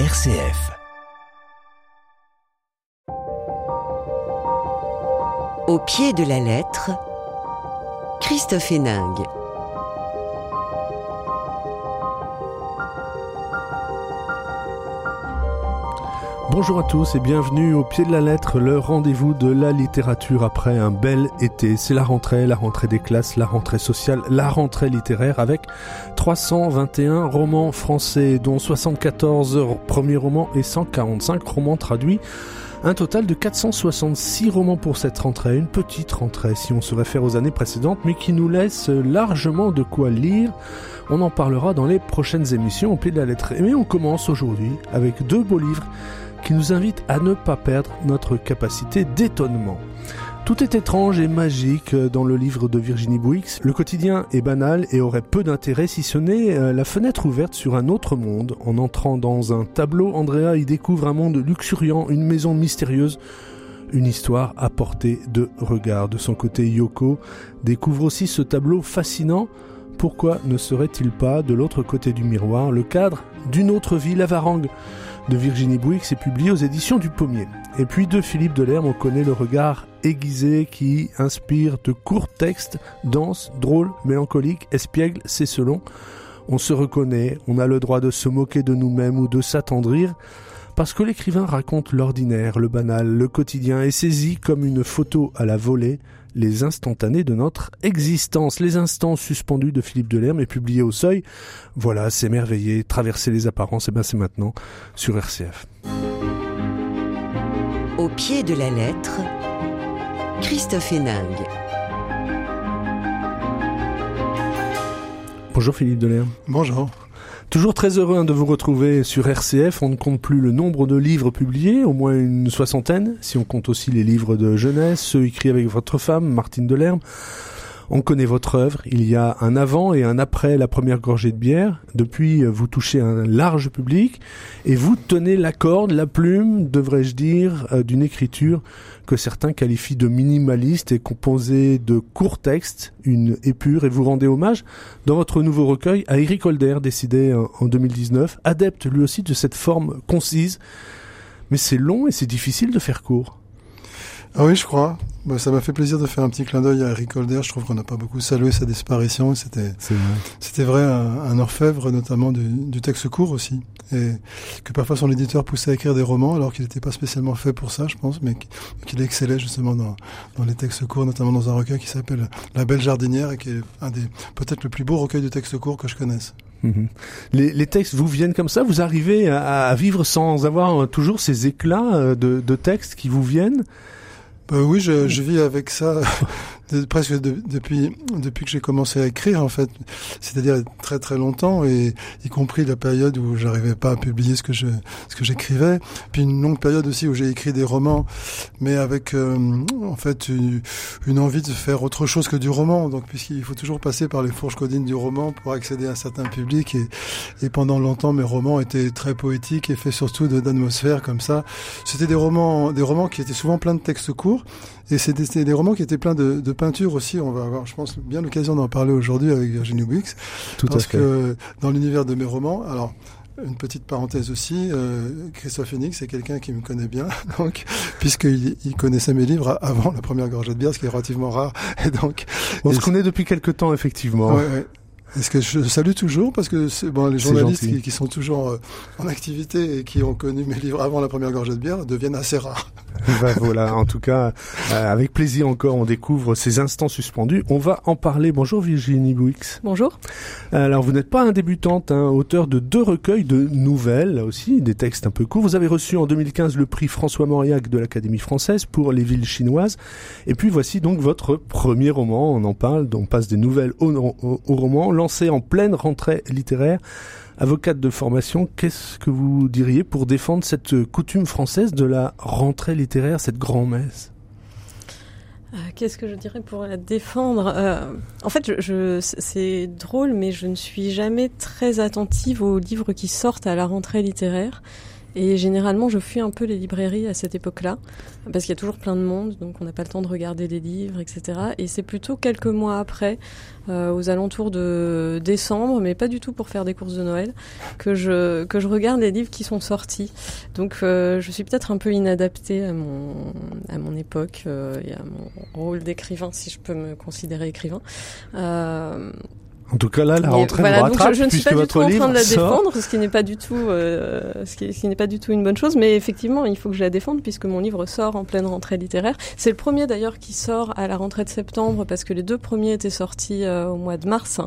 RCF. Au pied de la lettre, Christophe Héningue. Bonjour à tous et bienvenue au pied de la lettre, le rendez-vous de la littérature après un bel été. C'est la rentrée, la rentrée des classes, la rentrée sociale, la rentrée littéraire avec 321 romans français dont 74 premiers romans et 145 romans traduits. Un total de 466 romans pour cette rentrée, une petite rentrée si on se réfère aux années précédentes, mais qui nous laisse largement de quoi lire. On en parlera dans les prochaines émissions au pied de la lettre. Mais on commence aujourd'hui avec deux beaux livres qui nous invite à ne pas perdre notre capacité d'étonnement. Tout est étrange et magique dans le livre de Virginie Bouix. Le quotidien est banal et aurait peu d'intérêt si ce n'est euh, la fenêtre ouverte sur un autre monde. En entrant dans un tableau, Andrea y découvre un monde luxuriant, une maison mystérieuse, une histoire à portée de regard. De son côté, Yoko découvre aussi ce tableau fascinant. Pourquoi ne serait-il pas de l'autre côté du miroir le cadre d'une autre vie, la Varangue? De Virginie Bouix est publié aux éditions du Pommier. Et puis de Philippe Delerme, on connaît le regard aiguisé qui inspire de courts textes, denses, drôles, mélancoliques, espiègles, c'est selon. On se reconnaît, on a le droit de se moquer de nous-mêmes ou de s'attendrir, parce que l'écrivain raconte l'ordinaire, le banal, le quotidien, et saisit comme une photo à la volée les instantanés de notre existence. Les instants suspendus de Philippe Delerme est publié au seuil. Voilà, s'émerveiller, traverser les apparences, et bien c'est maintenant sur RCF. Au pied de la lettre, Christophe Héningue. Bonjour Philippe Delerme. Bonjour. Toujours très heureux hein, de vous retrouver sur RCF. On ne compte plus le nombre de livres publiés, au moins une soixantaine, si on compte aussi les livres de jeunesse, ceux écrits avec votre femme, Martine Delerme. On connaît votre œuvre. Il y a un avant et un après la première gorgée de bière. Depuis, vous touchez un large public et vous tenez la corde, la plume, devrais-je dire, euh, d'une écriture que certains qualifient de minimaliste et composée de courts textes, une épure, et vous rendez hommage dans votre nouveau recueil à Eric Holder, décidé en 2019, adepte lui aussi de cette forme concise. Mais c'est long et c'est difficile de faire court. Ah oui, je crois. Bah, ça m'a fait plaisir de faire un petit clin d'œil à Eric Holder. Je trouve qu'on n'a pas beaucoup salué sa disparition. C'était, c'était vrai, un, orfèvre, notamment du, du, texte court aussi. Et que parfois son éditeur poussait à écrire des romans, alors qu'il n'était pas spécialement fait pour ça, je pense, mais qu'il excellait justement dans, dans les textes courts, notamment dans un recueil qui s'appelle La Belle Jardinière et qui est un des, peut-être le plus beau recueil de textes courts que je connaisse. Mhm. Les, les, textes vous viennent comme ça? Vous arrivez à, à, vivre sans avoir toujours ces éclats euh, de, de textes qui vous viennent? Bah oui, je, je, vis avec ça presque depuis depuis que j'ai commencé à écrire en fait, c'est-à-dire très très longtemps et y compris la période où j'arrivais pas à publier ce que je ce que j'écrivais, puis une longue période aussi où j'ai écrit des romans, mais avec euh, en fait une, envie de faire autre chose que du roman. Donc puisqu'il faut toujours passer par les fourches codines du roman pour accéder à un certain public et, et pendant longtemps mes romans étaient très poétiques et faits surtout d'atmosphère comme ça. C'était des romans des romans qui étaient souvent pleins de textes courts et c'était des romans qui étaient pleins de, de peinture aussi. On va avoir, je pense, bien l'occasion d'en parler aujourd'hui avec Virginie Wix. Tout parce à fait. que dans l'univers de mes romans, alors une petite parenthèse aussi, euh, Christophe Phoenix c'est quelqu'un qui me connaît bien, donc puisqu'il il connaissait mes livres avant la première gorgée de bière, ce qui est relativement rare. Et donc, on se connaît depuis quelque temps effectivement. Ouais, ouais. Est-ce que je salue toujours parce que c'est bon les journalistes qui, qui, sont toujours euh, en activité et qui ont connu mes livres avant la première gorgée de bière deviennent assez rares. ben voilà, en tout cas, euh, avec plaisir encore, on découvre ces instants suspendus. On va en parler. Bonjour Virginie Bouix. Bonjour. Alors vous n'êtes pas un débutante, hein, auteur de deux recueils de nouvelles, là aussi, des textes un peu courts. Vous avez reçu en 2015 le prix François Mauriac de l'Académie française pour les villes chinoises. Et puis voici donc votre premier roman. On en parle, on passe des nouvelles au, au, au roman en pleine rentrée littéraire. Avocate de formation, qu'est-ce que vous diriez pour défendre cette coutume française de la rentrée littéraire, cette grand-messe? Euh, Qu'est-ce que je dirais pour la défendre? Euh, En fait, c'est drôle, mais je ne suis jamais très attentive aux livres qui sortent à la rentrée littéraire. Et généralement, je fuis un peu les librairies à cette époque-là, parce qu'il y a toujours plein de monde, donc on n'a pas le temps de regarder les livres, etc. Et c'est plutôt quelques mois après, euh, aux alentours de décembre, mais pas du tout pour faire des courses de Noël, que je que je regarde les livres qui sont sortis. Donc euh, je suis peut-être un peu inadaptée à mon à mon époque euh, et à mon rôle d'écrivain, si je peux me considérer écrivain. En tout cas, là, la rentrée voilà, rattrape, je, je, ne suis pas du tout en train de la sort. défendre, ce qui n'est pas du tout, euh, ce qui, ce qui n'est pas du tout une bonne chose. Mais effectivement, il faut que je la défende puisque mon livre sort en pleine rentrée littéraire. C'est le premier d'ailleurs qui sort à la rentrée de septembre parce que les deux premiers étaient sortis euh, au mois de mars,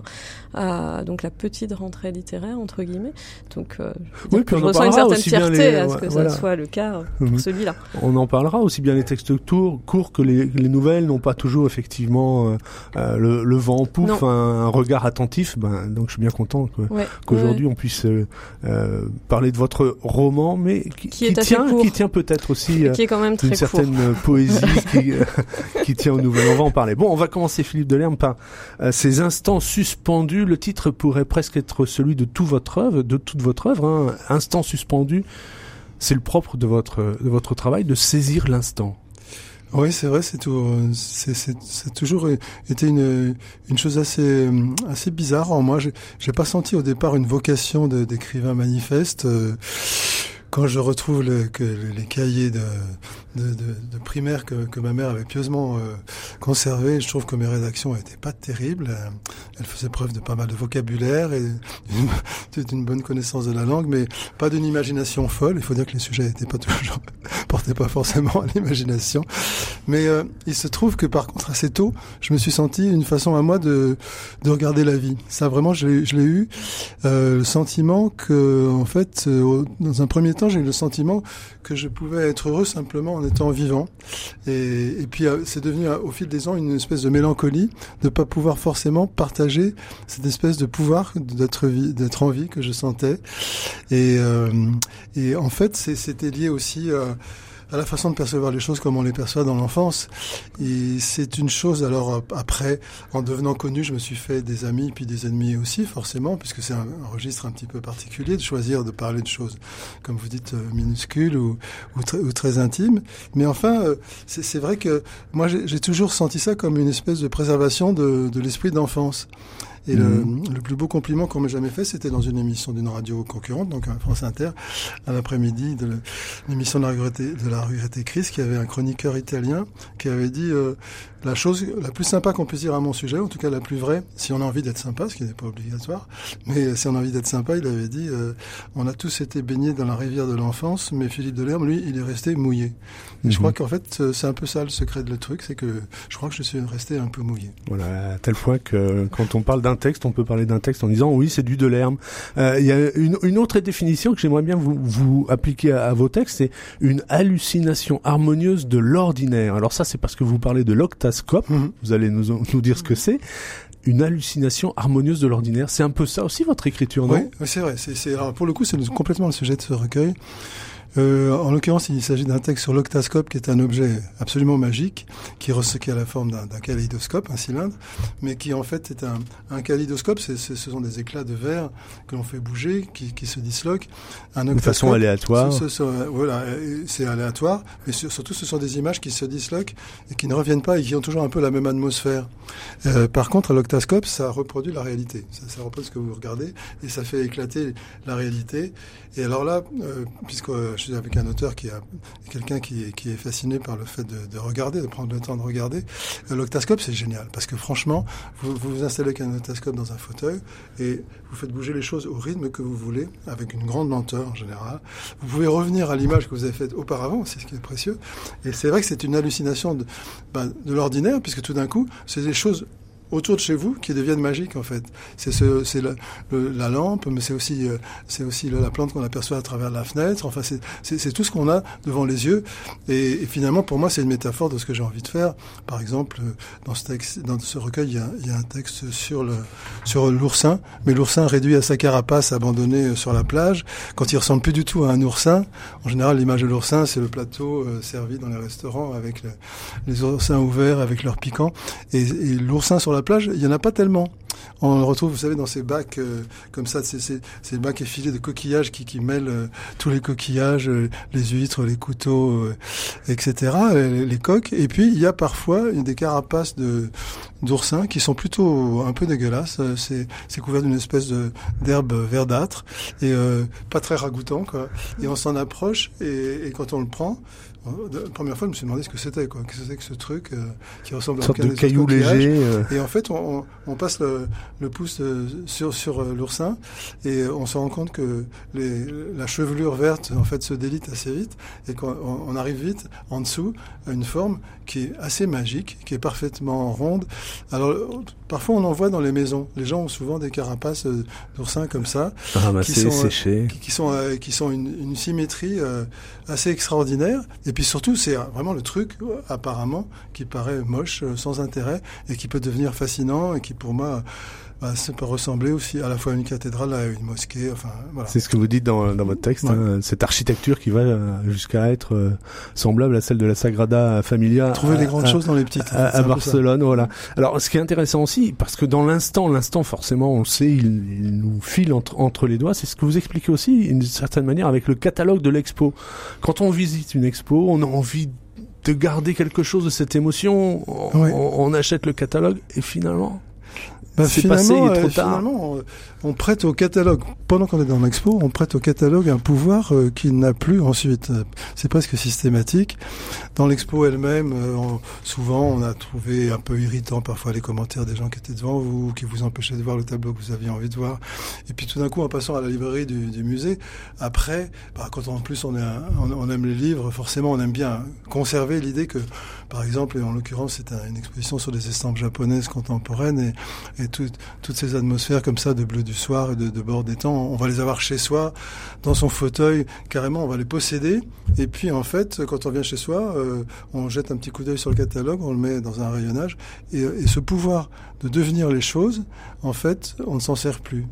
euh, donc la petite rentrée littéraire entre guillemets. Donc, euh, oui, puis je ressens une certaine fierté les- à ce que ça soit le cas pour Mhm. celui-là. On en parlera aussi bien les textes courts, courts que les, les nouvelles n'ont pas toujours effectivement euh, euh, le, le vent en Non. un, un regard attentif. Ben, donc je suis bien content Ouais. qu'aujourd'hui on puisse euh, parler de votre roman, mais qui, Qui est assez tient, court. qui tient peut-être aussi qui est quand même très une court. certaine poésie qui, qui tient aux nouvelles. On va en parler. Bon, on va commencer Philippe Delerme par ces instants suspendus. Le titre pourrait presque être celui de tout votre œuvre, de toute votre œuvre. Hein. Instant suspendu, c'est le propre de votre de votre travail de saisir l'instant. Oui, c'est vrai, c'est toujours été une, une chose assez assez bizarre en moi. J'ai pas senti au départ une vocation d'écrivain manifeste. euh, Quand je retrouve le, que les cahiers de, de, de, primaire que, que ma mère avait pieusement euh, conservés, je trouve que mes rédactions n'étaient pas terribles. Euh, Elles faisaient preuve de pas mal de vocabulaire et d'une- bonne connaissance de la langue, mais pas d'une imagination folle. Il faut dire que les sujets n'étaient pas toujours portaient pas forcément à l'imagination. Mais euh, il se trouve que par contre assez tôt, je me suis senti une façon à moi de, de regarder la vie. Ça vraiment, je l'ai eu euh, le sentiment que en fait, euh, dans un premier temps, j'ai eu le sentiment que je pouvais être heureux simplement en étant vivant. Et, et puis euh, c'est devenu euh, au fil des ans une espèce de mélancolie de pas pouvoir forcément partager cette espèce de pouvoir d'être d'être en vie que je sentais. Et, euh, et en fait, c'était lié aussi à la façon de percevoir les choses comme on les perçoit dans l'enfance. Et c'est une chose, alors euh, après, en devenant connu, je me suis fait des amis puis des ennemis aussi, forcément, puisque c'est un, registre un petit peu particulier de choisir de parler de choses, comme vous dites, euh, minuscules ou, très, intimes. Mais enfin, euh, c'est vrai que moi, j'ai toujours senti ça comme une espèce de préservation de l'esprit d'enfance. Et le, le plus beau compliment qu'on m'ait jamais fait, c'était dans une émission d'une radio concurrente, donc à France Inter, à l'après-midi de l'émission de la regrettée, de la regrettée Chris, qui avait un chroniqueur italien qui avait dit euh, la chose la plus sympa qu'on puisse dire à mon sujet, en tout cas la plus vraie, si on a envie d'être sympa, ce qui n'est pas obligatoire, mais si on a envie d'être sympa, il avait dit euh, on a tous été baignés dans la rivière de l'enfance, mais Philippe Delerme, lui, il est resté mouillé. Et je Mhm. crois qu'en fait, euh, c'est un peu ça le secret de le truc, c'est que je crois que je suis resté un peu mouillé. Voilà, à tel point que quand on parle d'un texte, on peut parler d'un texte en disant oui, c'est du Delerme. Euh, Il y a une, une autre définition que j'aimerais bien vous, vous appliquer à, à vos textes, c'est une hallucination harmonieuse de l'ordinaire. Alors ça, c'est parce que vous parlez de Mhm. Vous allez nous, nous dire ce que c'est. Une hallucination harmonieuse de l'ordinaire. C'est un peu ça aussi votre écriture, non? Oui, c'est vrai. C'est, pour le coup, c'est complètement le sujet de ce recueil. Euh, en l'occurrence, il s'agit d'un texte sur l'octascope, qui est un objet absolument magique, qui, qui a la forme d'un, kaléidoscope, un cylindre, mais qui en fait est un, un kaléidoscope. Ce sont des éclats de verre que l'on fait bouger, qui, qui se disloquent. Un De façon aléatoire. ce- euh, voilà, c'est aléatoire, mais sur- surtout ce sont des images qui se disloquent et qui ne reviennent pas et qui ont toujours un peu la même atmosphère. Euh, par contre, à l'octascope, ça reproduit la réalité. Ça, ça reproduit ce que vous regardez et ça fait éclater la réalité. Et alors là, euh, puisque euh, je avec un auteur qui a quelqu'un qui, est- fasciné par le fait de, de regarder, de prendre le temps de regarder, euh, l'octascope c'est génial parce que franchement, vous vous, installez avec un octascope dans un fauteuil et vous faites bouger les choses au rythme que vous voulez, avec une grande lenteur en général. Vous pouvez revenir à l'image que vous avez faite auparavant, c'est ce qui est précieux. Et c'est vrai que c'est une hallucination de, ben, de l'ordinaire, puisque tout d'un coup, c'est des choses autour de chez vous qui deviennent magiques en fait. C'est ce, c'est la, lampe, mais c'est aussi, euh, c'est aussi la plante qu'on aperçoit à travers la fenêtre. Enfin, c'est, tout ce qu'on a devant les yeux. Et, finalement, pour moi, c'est une métaphore de ce que j'ai envie de faire. Par exemple, euh, dans ce texte, dans ce recueil, il y a, il y a un texte sur le, sur l'oursin, mais l'oursin réduit à sa carapace, abandonné euh, sur la plage. Quand il ressemble plus du tout à un oursin, en général, l'image de l'oursin, c'est le plateau servi dans les restaurants avec le- les oursins ouverts, avec leur piquant. Et, et l'oursin sur la plage, il y en a pas tellement. on le retrouve, vous savez, dans ces bacs euh, comme ça, ces bacs effilés de coquillages qui, mêlent euh, tous les coquillages, euh, les huîtres, les couteaux, etc., les, coques. Et puis il y a parfois des carapaces d'oursins qui sont plutôt un peu dégueulasses. C'est couvert d'une espèce d'herbe verdâtre et pas très ragoûtant, quoi. Et on s'en approche et quand on le prend, la première fois, je me suis demandé ce que c'était, quoi. Qu'est-ce que c'était que ce truc euh, qui ressemble à un de caillou léger. Euh. Et en fait, on, on passe le, le pouce euh, sur sur l'oursin et on se rend compte que les, la chevelure verte en fait se délite assez vite et qu'on on arrive vite en dessous à une forme qui est assez magique, qui est parfaitement ronde. Alors parfois on en voit dans les maisons. Les gens ont souvent des carapaces d'oursins comme ça, qui, sont, séchés. qui, sont qui sont une, une symétrie assez extraordinaire. Et puis surtout, c'est vraiment le truc, apparemment, qui paraît moche, euh, sans intérêt, et qui peut devenir fascinant, et qui pour moi bah, ça peut ressembler aussi à la fois à une cathédrale, à une mosquée. Enfin, voilà. C'est ce que vous dites dans, dans votre texte, hein, cette architecture qui va euh, jusqu'à être euh, semblable à celle de la Sagrada Familia. Trouver les grandes choses dans les petites. À, Barcelone, voilà. Alors, ce qui est intéressant aussi, parce que dans l'instant, l'instant forcément, on le sait, il, il nous file entre, entre les doigts. C'est ce que vous expliquez aussi, d'une certaine manière, avec le catalogue de l'expo. Quand on visite une expo, on a envie de garder quelque chose de cette émotion. on, on achète le catalogue et finalement bah, finalement, euh, finalement on, prête au catalogue, pendant qu'on est dans l'expo, on prête au catalogue un pouvoir euh, qu'il n'a plus ensuite. C'est presque systématique. Dans l'expo elle-même, euh, souvent on a trouvé un peu irritant parfois les commentaires des gens qui étaient devant vous, qui vous empêchaient de voir le tableau que vous aviez envie de voir. Et puis tout d'un coup, en passant à la librairie du, du musée, après, bah, quand en plus on, est on, on, aime les livres, forcément on aime bien conserver l'idée que, par exemple, en l'occurrence c'est une exposition sur les estampes japonaises contemporaines et, et toutes ces atmosphères comme ça de bleu du soir et de, bord des temps, on va les avoir chez soi, dans son fauteuil, carrément, on va les posséder. Et puis en fait, quand on vient chez soi, euh, on jette un petit coup d'œil sur le catalogue, on le met dans un rayonnage, et, et ce pouvoir de devenir les choses, en fait, on ne s'en sert plus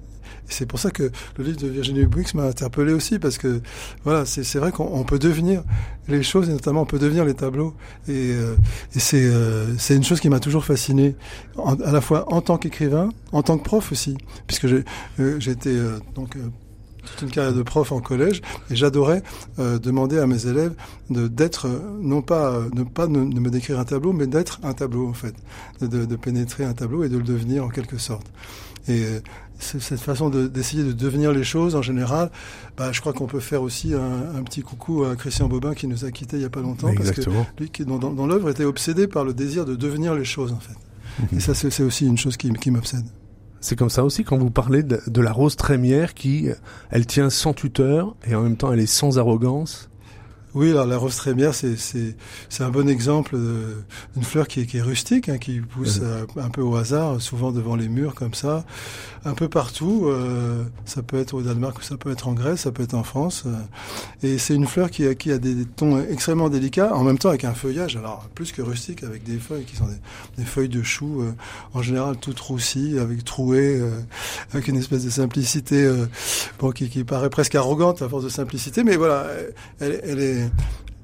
c'est pour ça que le livre de Virginie Brooks m'a interpellé aussi, parce que voilà, c'est vrai qu'on peut devenir les choses, et notamment on peut devenir les tableaux. Et, euh, et c'est euh, une chose qui m'a toujours fasciné, à la fois en tant qu'écrivain, en tant que prof aussi, puisque j'ai euh, été euh, donc toute une carrière de prof en collège et j'adorais demander à mes élèves de d'être non pas ne pas ne, me décrire un tableau mais d'être un tableau en fait de, de, pénétrer un tableau et de le devenir en quelque sorte et cette façon d'essayer de, devenir les choses en général, bah, je crois qu'on peut faire aussi un, un, petit coucou à Christian Bobin qui nous a quittés il y a pas longtemps Exactement. parce que lui qui dans, dans, dans l'œuvre était obsédé par le désir de devenir les choses en fait. Mhm. Et ça c'est aussi une chose qui, qui m'obsède. C'est comme ça aussi quand vous parlez de, de, la rose trémière qui, elle tient sans tuteur et en même temps elle est sans arrogance. Oui, alors la rose trémière, c'est c'est c'est un bon exemple d'une fleur qui est qui est rustique, hein, qui pousse euh, un peu au hasard, souvent devant les murs comme ça, un peu partout. Euh, ça peut être au Danemark, ça peut être en Grèce, ça peut être en France. Euh, et c'est une fleur qui a qui a des, tons extrêmement délicats, en même temps avec un feuillage, alors plus que rustique, avec des feuilles qui sont des, des feuilles de choux, en général toutes roussies, avec trouées, avec une espèce de simplicité, bon qui, qui paraît presque arrogante à force de simplicité, mais voilà, elle, elle est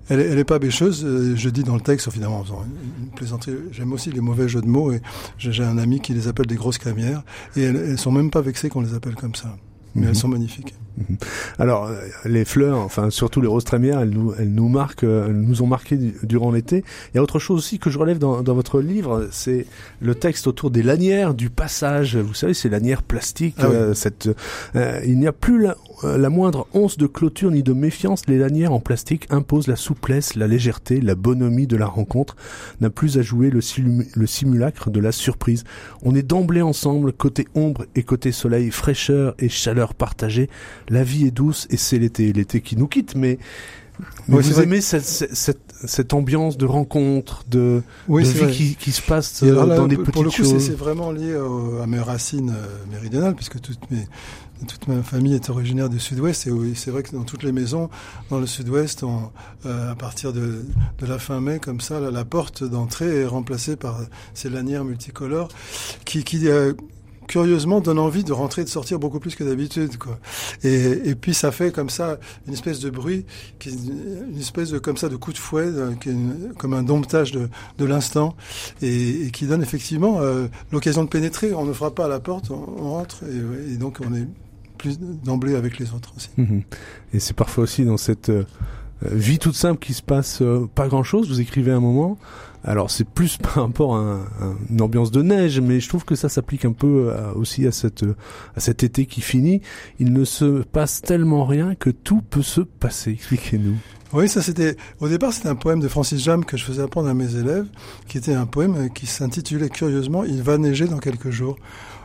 elle, elle est pas bêcheuse. Euh, je dis dans le texte, finalement, une plaisanterie. J'aime aussi les mauvais jeux de mots et j'ai un ami qui les appelle des grosses crémières et elles, elles sont même pas vexées qu'on les appelle comme ça. Mais elles mhm. sont magnifiques. Mhm. Alors, euh, les fleurs, enfin surtout les roses trémières, elles nous, elles nous marquent, euh, elles nous ont marqué durant l'été. Il y a autre chose aussi que je relève dans, dans votre livre, c'est le texte autour des lanières du passage. Vous savez, ces lanières plastiques. Ah euh, cette, il n'y a plus la, la, moindre once de clôture ni de méfiance. Les lanières en plastique imposent la souplesse, la légèreté, la bonhomie de la rencontre. N'a plus à jouer le, le simulacre de la surprise. On est d'emblée ensemble, côté ombre et côté soleil, fraîcheur et chaleur partagée la vie est douce et c'est l'été, l'été qui nous quitte, mais, vous aimez cette, cette, cette, ambiance de rencontre, de, oui, de vie qui, qui, se passe euh, dans des petites Pour le coup, c'est vraiment lié à mes racines euh, méridionales, puisque toutes mes, toute ma famille est originaire du sud-ouest et c'est vrai que dans toutes les maisons dans le sud-ouest, euh, à partir de, de, la fin mai, comme ça, la, la porte d'entrée est remplacée par ces lanières multicolores qui, qui curieusement donne envie de rentrer et de sortir beaucoup plus que d'habitude, quoi. Et, et puis ça fait comme ça une espèce de bruit, une espèce de comme ça de coup de fouet, est comme un domptage de, de l'instant, et, qui donne effectivement euh, l'occasion de pénétrer. On ne frappe pas à la porte, on, rentre, et, et, donc on est plus d'emblée avec les autres aussi. Mmh. Et c'est parfois aussi dans cette euh, vie toute simple qui se passe euh, pas grand chose. Vous écrivez un moment. Alors c'est plus par rapport à, un, à, une ambiance de neige, mais je trouve que ça s'applique un peu à, aussi à, cette, à cet été qui finit. Il ne se passe tellement rien que tout peut se passer. Expliquez-nous. Oui, ça c'était au départ c'était un poème de Francis Jam que je faisais apprendre à mes élèves, qui était un poème qui s'intitulait curieusement Il va neiger dans quelques jours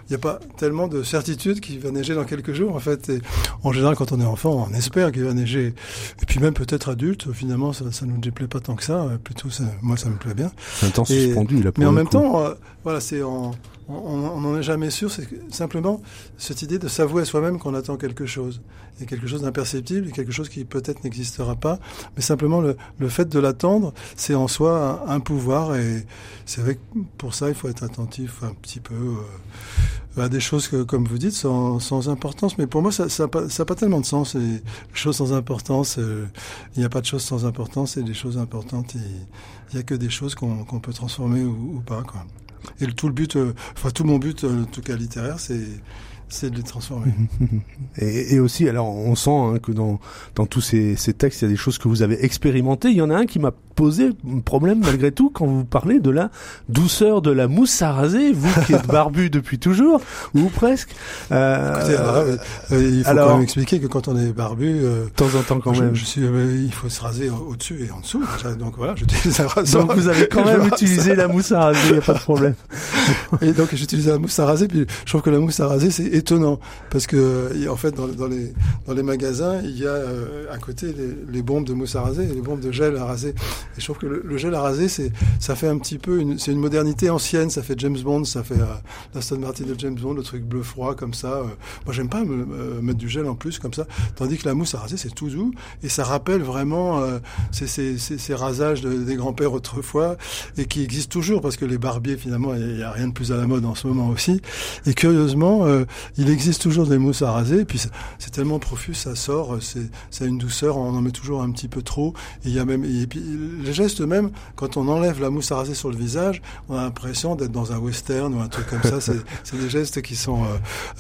il n'y a pas tellement de certitude qu'il va neiger dans quelques jours, en fait. Et en général, quand on est enfant, on espère qu'il va neiger. Et puis même peut-être adulte, finalement, ça, ça nous déplaît pas tant que ça. Plutôt, ça, moi, ça me plaît bien. C'est un temps et, suspendu, là, Mais en même temps, euh, voilà, c'est en, on n'en est jamais sûr, c'est simplement cette idée de s'avouer à soi-même qu'on attend quelque chose. Et quelque chose d'imperceptible, quelque chose qui peut-être n'existera pas. Mais simplement le, le fait de l'attendre, c'est en soi un, pouvoir. Et c'est vrai que pour ça, il faut être attentif un petit peu euh, à des choses que, comme vous dites, sans, sans importance. Mais pour moi, ça n'a ça ça pas tellement de sens. Et les choses sans importance, euh, il n'y a pas de choses sans importance. Et des choses importantes, il n'y a que des choses qu'on qu peut transformer ou, ou pas. Quoi. Et le, tout le but, euh, enfin tout mon but, en tout cas littéraire, c'est c'est de les transformer. et, et, aussi, alors on sent hein, que dans, dans tous ces, ces, textes, il y a des choses que vous avez expérimentées. Il y en a un qui m'a posé problème malgré tout quand vous parlez de la douceur de la mousse à raser, vous qui êtes barbu depuis toujours, ou presque. Euh, Écoutez, alors, euh, il faut alors, quand même expliquer que quand on est barbu, euh, de temps en temps quand je, même, je suis, euh, il faut se raser au-dessus et en dessous. Donc voilà, j'utilise un rasoir. Donc vous avez quand même utilisé la mousse à raser, il n'y a pas de problème. et donc j'utilise la mousse à raser, puis je trouve que la mousse à raser c'est étonnant parce que en fait dans, les magasins il y a euh, à côté les, bombes de mousse à raser et les bombes de gel à raser. Et je trouve que le, gel à raser c'est ça fait un petit peu une c'est une modernité ancienne. Ça fait James Bond ça fait euh, l'Aston Martin de James Bond le truc bleu froid comme ça euh, moi j'aime pas me, me, mettre du gel en plus comme ça. Tandis que la mousse à raser c'est tout doux. Et ça rappelle vraiment euh, ces, rasages de, des grands-pères autrefois et qui existent toujours parce que les barbiers finalement il y a rien de plus à la mode en ce moment aussi. Et curieusement il existe toujours des mousses à raser, et puis c'est tellement profus, ça sort, c'est ça a une douceur, on en met toujours un petit peu trop, et il y a même, et puis les gestes même, quand on enlève la mousse à raser sur le visage, on a l'impression d'être dans un western ou un truc comme ça, c'est des gestes qui sont euh,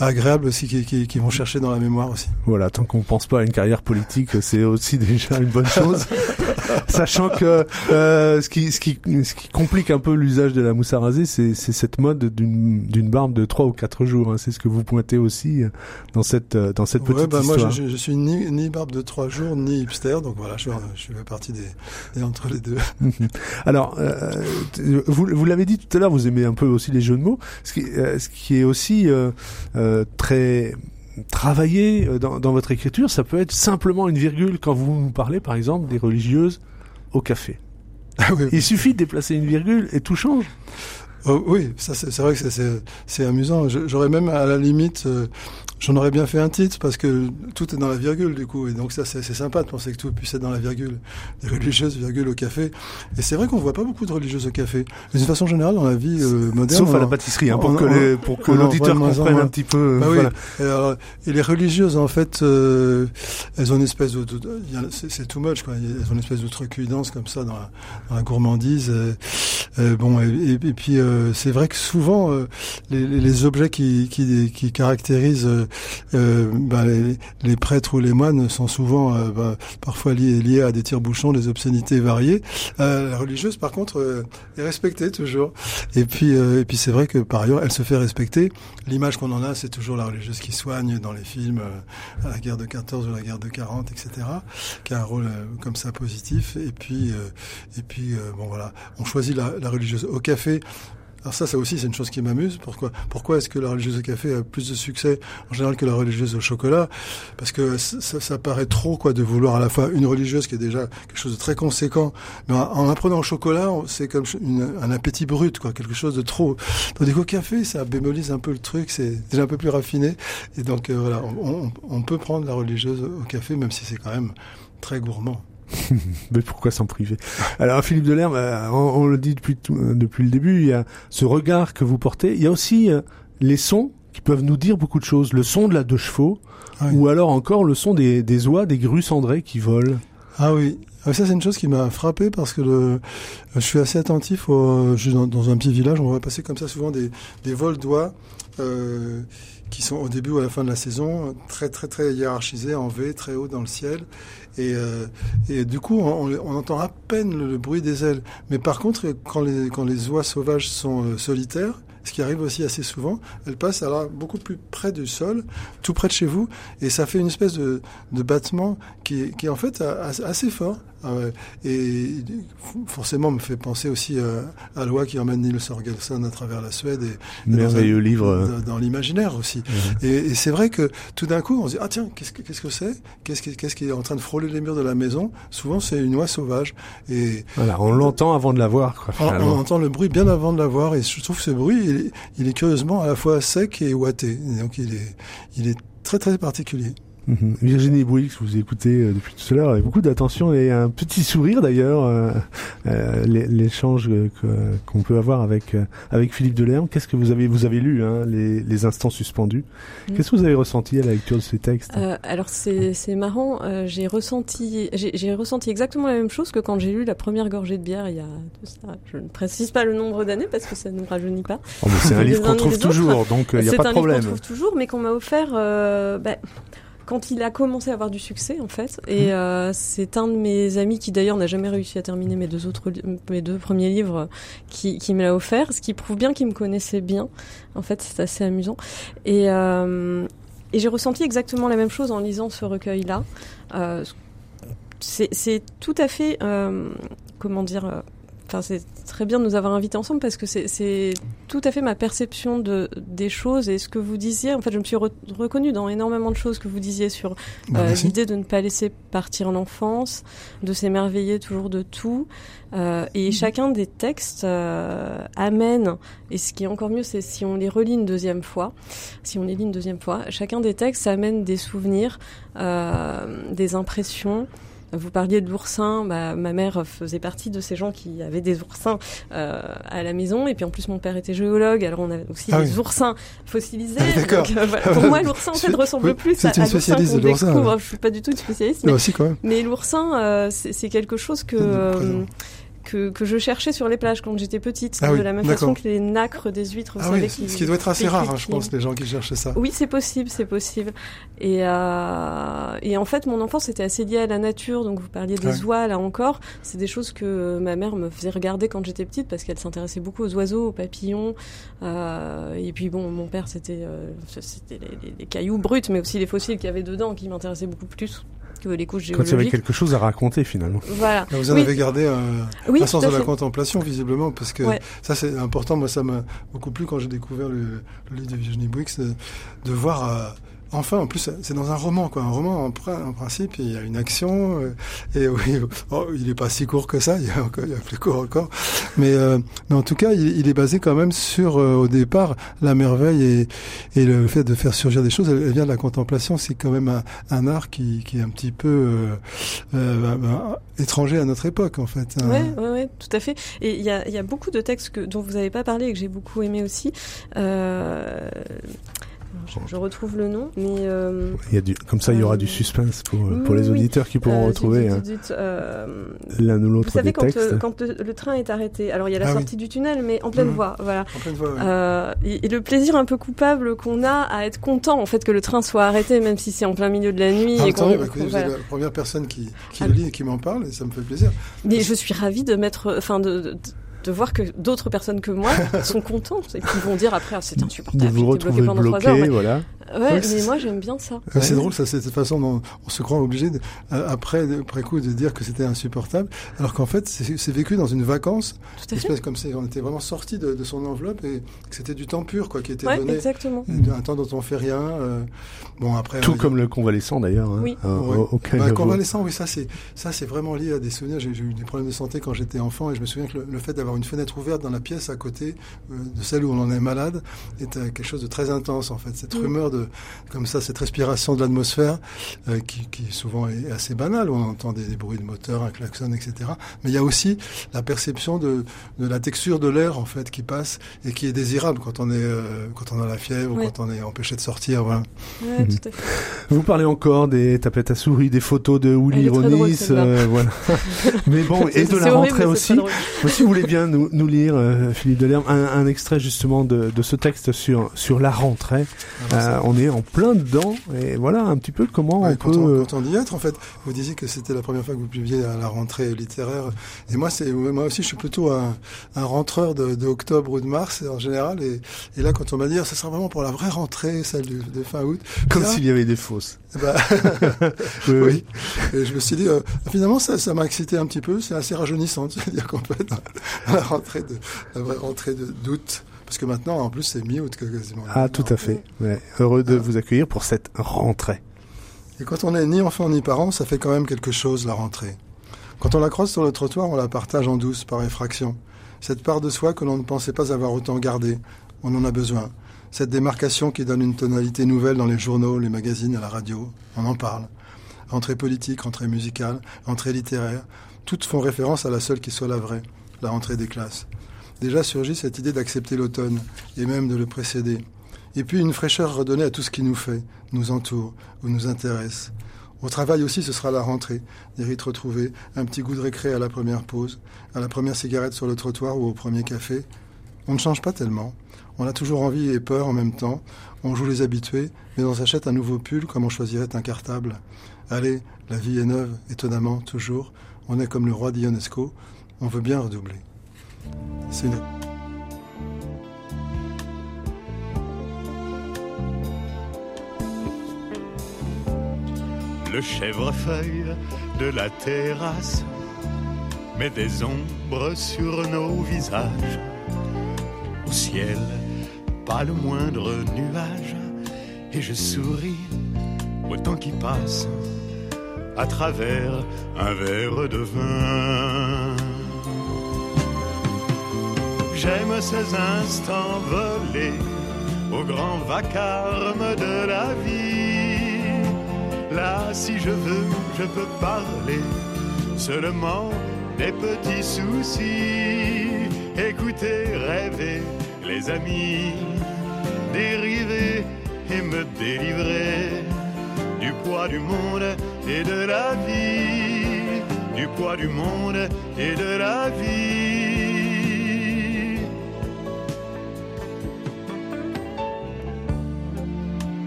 agréables aussi, qui, qui, qui, vont chercher dans la mémoire aussi. Voilà, tant qu'on pense pas à une carrière politique, c'est aussi déjà une bonne chose, sachant que euh, ce, qui, ce, qui, ce qui complique un peu l'usage de la mousse à raser, c'est cette mode d'une barbe de 3 ou 4 jours, hein. c'est ce que vous aussi aussi dans cette dans cette petite ouais, bah histoire. Moi, je, je, suis ni, ni barbe de trois jours ni hipster, donc voilà, je, je fais partie des, des, entre les deux. Alors, euh, vous, vous l'avez dit tout à l'heure, vous aimez un peu aussi les jeux de mots, ce qui, euh, ce qui est aussi euh, euh, très travaillé dans, dans votre écriture, ça peut être simplement une virgule quand vous nous parlez, par exemple, des religieuses au café. Ah oui, Il suffit de déplacer une virgule et tout change. Oh, oui, ça c'est vrai que c'est amusant. J'aurais même à la limite, euh, j'en aurais bien fait un titre parce que tout est dans la virgule du coup, et donc ça c'est sympa de penser que tout puisse être dans la virgule. Des religieuses, virgule au café. Et c'est vrai qu'on voit pas beaucoup de religieuses au café. Mais d'une façon générale, dans la vie euh, moderne, sauf à la pâtisserie, hein, pour, on, que les, pour que l'auditeur comprenne un petit peu. Bah voilà. oui. et, alors, et, les religieuses, en fait, euh, elles ont une espèce de, c'est too much quoi. Elles ont une espèce de truculence comme ça dans la, dans la gourmandise. Et, bon, et, et puis c'est vrai que souvent euh, les, les, objets qui, qui, qui caractérisent euh, bah, les, les, prêtres ou les moines sont souvent euh, bah, parfois liés, liés, à des tire-bouchons, des obscénités variées. la religieuse, par contre, est respectée toujours. Et puis, et puis c'est vrai que par ailleurs, elle se fait respecter. L'image qu'on en a, c'est toujours la religieuse qui soigne dans les films, à la guerre de 14 ou la guerre de 40, etc., qui a un rôle comme ça positif. Et puis, et puis bon voilà, on choisit la, la religieuse au café. Alors ça, ça aussi, c'est une chose qui m'amuse. Pourquoi Pourquoi est-ce que la religieuse au café a plus de succès en général que la religieuse au chocolat? Parce que ça, paraît trop, quoi, de vouloir à la fois une religieuse qui est déjà quelque chose de très conséquent, mais en, en apprenant au chocolat, c'est comme un appétit brut, quoi, quelque chose de trop. Tandis qu'au café, ça bémolise un peu le truc, c'est déjà un peu plus raffiné. Et donc euh, voilà, on peut prendre la religieuse au café, même si c'est quand même très gourmand. Mais pourquoi s'en priver? Alors Philippe Delerme, on, on, le dit depuis tout, depuis le début, il y a ce regard que vous portez. Il y a aussi euh, les sons qui peuvent nous dire beaucoup de choses. Le son de la deux chevaux, Ah oui. ou alors encore le son des, des oies, des grues cendrées qui volent. Ah oui. Ah, Ça, c'est une chose qui m'a frappé parce que le, je suis assez attentif au, je suis dans, dans un petit village, on va passer comme ça souvent des, des vols d'oies, euh, qui sont au début ou à la fin de la saison, très, très, très hiérarchisés en V, très haut dans le ciel. Et, euh, et du coup, on, on entend à peine le, bruit des ailes. Mais par contre, quand les, quand les oies sauvages sont euh, solitaires, ce qui arrive aussi assez souvent, elles passent alors beaucoup plus près du sol, tout près de chez vous, et ça fait une espèce de, de battement qui, qui est en fait assez fort. Euh, et forcément me fait penser aussi euh, à l'oie qui emmène Nils Sorgelson à travers la Suède et, dans livre. euh. dans, l'imaginaire aussi. Et, et c'est vrai que tout d'un coup, on se dit ah tiens, qu'est-ce que qu'est-ce que c'est? Qu'est-ce qui, qu'est-ce qui est en train de frôler les murs de la maison? Souvent, c'est une oie sauvage. Et Voilà, on l'entend avant de la voir. Quoi, on, entend le bruit bien avant de la voir. Et je trouve que ce bruit, il, est- il est curieusement à la fois sec et ouaté. Donc, il est, il est très très particulier. Mhm. Virginie Bouix, vous écoutez euh, depuis tout à l'heure, avec beaucoup d'attention et un petit sourire d'ailleurs, euh, euh, l'é- l'échange qu'on peut avoir avec euh, avec Philippe Delerme. Qu'est-ce que vous avez vous avez lu hein, les, les instants suspendus? Mm. Qu'est-ce que vous avez ressenti à la lecture de ces textes? Euh, alors c'est c'est marrant, euh, j'ai ressenti j'ai ressenti exactement la même chose que quand j'ai lu la première gorgée de bière il y a de ça, je ne précise pas le nombre d'années parce que ça ne nous rajeunit pas. Oh, C'est un livre qu'on trouve toujours, donc il n'y a c'est pas de un livre problème. qu'on trouve toujours, mais qu'on m'a offert euh, bah, quand il a commencé à avoir du succès en fait. Et euh, c'est un de mes amis qui d'ailleurs n'a jamais réussi à terminer mes deux autres mes deux premiers livres qui, qui me l'a offert, ce qui prouve bien qu'il me connaissait bien. En fait, c'est assez amusant. Et euh, et j'ai ressenti exactement la même chose en lisant ce recueil-là. Euh, c'est tout à fait euh, comment dire. Enfin, c'est très bien de nous avoir invités ensemble parce que c'est- tout à fait ma perception de des choses et ce que vous disiez. En fait, je me suis re- reconnue dans énormément de choses que vous disiez sur Bah, euh, l'idée de ne pas laisser partir l'enfance, de s'émerveiller toujours de tout. Euh, et chacun des textes euh, amène, et ce qui est encore mieux, c'est si on les relit une deuxième fois, si on les lit une deuxième fois, chacun des textes amène des souvenirs, des impressions. Vous parliez de l'oursin, bah, ma mère faisait partie de ces gens qui avaient des oursins euh, à la maison, et puis en plus mon père était géologue, alors on avait aussi Ah des oui. oursins fossilisés. Ah d'accord. Euh, voilà. Pour moi, l'oursin en fait ressemble plus à, l'oursin qu'on découvre. alors. Je suis pas du tout une spécialiste, Là mais, aussi, quand même. mais l'oursin, euh, c'est quelque chose que, euh, que que je cherchais sur les plages quand j'étais petite, Ah de oui, la même façon que les nacres des huîtres. Ah oui, ce qui doit être assez rare, hein, je pense, les gens qui cherchent ça. oui, c'est possible, c'est possible. Et, euh, et en fait, mon enfance était assez liée à la nature. Donc, vous parliez des Ouais. oies, là encore. C'est des choses que ma mère me faisait regarder quand j'étais petite parce qu'elle s'intéressait beaucoup aux oiseaux, aux papillons. Euh, et puis, bon, mon père, c'était euh, c'était les, les- les cailloux bruts, mais aussi les fossiles qu'il y avait dedans qui m'intéressaient beaucoup plus que les couches Quand il y avait quelque chose à raconter finalement. Voilà. Vous en Oui. avez gardé un, Oui, un sens de la contemplation, visiblement, parce que Ouais. ça, c'est important. Moi, ça m'a beaucoup plu quand j'ai découvert le, le livre de Virginie Bouix, de, de voir. Enfin, en plus, c'est dans un roman, quoi. Un roman, en, prin- en principe, il y a une action, euh, et oui, oh, il est pas si court que ça, il y a, encore, plus court encore. Mais, euh, mais en tout cas, il, est basé quand même sur, euh, au départ, la merveille et, le fait de faire surgir des choses. Elle, elle vient de la contemplation. C'est quand même un, art qui, est un petit peu euh, bah, étranger à notre époque, en fait. hein. Ouais, ouais, ouais, tout à fait. Et il y a, beaucoup de textes dont vous n'avez pas parlé et que j'ai beaucoup aimé aussi. Je, je retrouve le nom, mais euh, Il y a du, comme ça, il y aura du Euh, suspense pour, les oui. auditeurs qui pourront euh, retrouver hein, euh, l'un ou vous l'autre savez des quand, textes. euh, quand le, le train est arrêté. Alors il y a la Ah oui. sortie du tunnel, mais en pleine Mhm. voie. Voilà. En pleine voie. Euh, et, et le plaisir un peu coupable qu'on a à être content en fait que le train soit arrêté, même si c'est en plein milieu de la nuit. Ah, et mieux, bah, écoutez, vous êtes voilà. la première personne qui, qui Ah. le lit et qui m'en parle, et ça me fait plaisir. Mais je suis ravie de mettre, enfin de, de, de voir que d'autres personnes que moi sont contentes et qui vont dire après ah, c'est de insupportable, vous bloqué pendant trois bloqué, heures. Voilà. Ouais, Oui, c'est- mais moi j'aime bien ça. Euh, C'est Ouais. drôle, ça, c'est cette façon dont on se croit obligé, de, euh, après, après coup, de dire que c'était insupportable, alors qu'en fait, c'est vécu dans une vacance, Tout à fait. espèce comme si on était vraiment sorti de, de son enveloppe et que c'était du temps pur, quoi, qui était Ouais, donné, exactement. un temps dont on fait rien. euh, bon, après, Tout on- comme le convalescent d'ailleurs. Hein, Oui. euh, Ouais. au- auquel Bah, vous- convalescent, oui, ça c'est ça c'est vraiment lié à des souvenirs. J'ai j'ai eu des problèmes de santé quand j'étais enfant et je me souviens que le, le fait d'avoir une fenêtre ouverte dans la pièce à côté de celle où on en est malade est quelque chose de très intense en fait. Cette rumeur de comme ça, cette respiration de l'atmosphère qui, qui, souvent est assez banale. On entend des, bruits de moteur, un klaxon, etc. Mais il y a aussi la perception de, de la texture de l'air en fait qui passe et qui est désirable quand on est quand on a la fièvre ou quand on est empêché de sortir. Voilà. Ouais, tout à fait. Vous parlez encore des tablettes à souris, des photos de Willy Ronis, euh, voilà. mais bon, et de la rentrée aussi. si vous voulez bien nous, nous lire, euh, Philippe Delerme, un, un, extrait justement de, de, ce texte sur sur la rentrée. Ah, euh, on est en plein dedans, et voilà un petit peu comment on peut. On, quand on y être, en fait, vous disiez que c'était la première fois que vous publiez à la rentrée littéraire, et moi, c'est moi aussi, je suis plutôt un, un rentreur de, de, octobre ou de mars en général, et, et là, quand on m'a dit, ça sera vraiment pour la vraie rentrée, celle de, de fin août, comme s'il y avait des fausses. Bah, oui, oui. Et je me suis dit, euh, finalement, ça, ça m'a excité un petit peu. C'est assez rajeunissant, c'est-à-dire peut être à la rentrée de, la vraie rentrée d'août. Parce que maintenant, en plus, c'est mi-août quasiment. Ah, tout à fait. Ouais. Heureux de vous accueillir pour cette rentrée. Et quand on est ni enfant ni parent, ça fait quand même quelque chose, la rentrée. Quand on la croise sur le trottoir, on la partage en douce, par effraction. Cette part de soi que l'on ne pensait pas avoir autant gardée, on en a besoin. Cette démarcation qui donne une tonalité nouvelle dans les journaux, les magazines, à la radio, on en parle. Entrée politique, rentrée musicale, entrée littéraire, toutes font référence à la seule qui soit la vraie, la rentrée des classes. Déjà surgit cette idée d'accepter l'automne, et même de le précéder. Et puis une fraîcheur redonnée à tout ce qui nous fait, nous entoure ou nous intéresse. Au travail aussi, ce sera la rentrée, des rites retrouvés, un petit goût de récré à la première pause, à la première cigarette sur le trottoir ou au premier café. On ne change pas tellement. On a toujours envie et peur en même temps. On joue les habitués, mais on s'achète un nouveau pull comme on choisirait un cartable. Allez, la vie est neuve, étonnamment, toujours. On est comme le roi d'Ionesco. On veut bien redoubler. C'est une... Le chèvrefeuille de la terrasse met des ombres sur nos visages. Au ciel, pas le moindre nuage, et je souris au temps qui passe à travers un verre de vin. J'aime ces instants volés au grand vacarme de la vie. Là, si je veux, je peux parler seulement des petits soucis. Écouter, rêver, les amis, dériver et me délivrer du poids du monde et de la vie, du poids du monde et de la vie.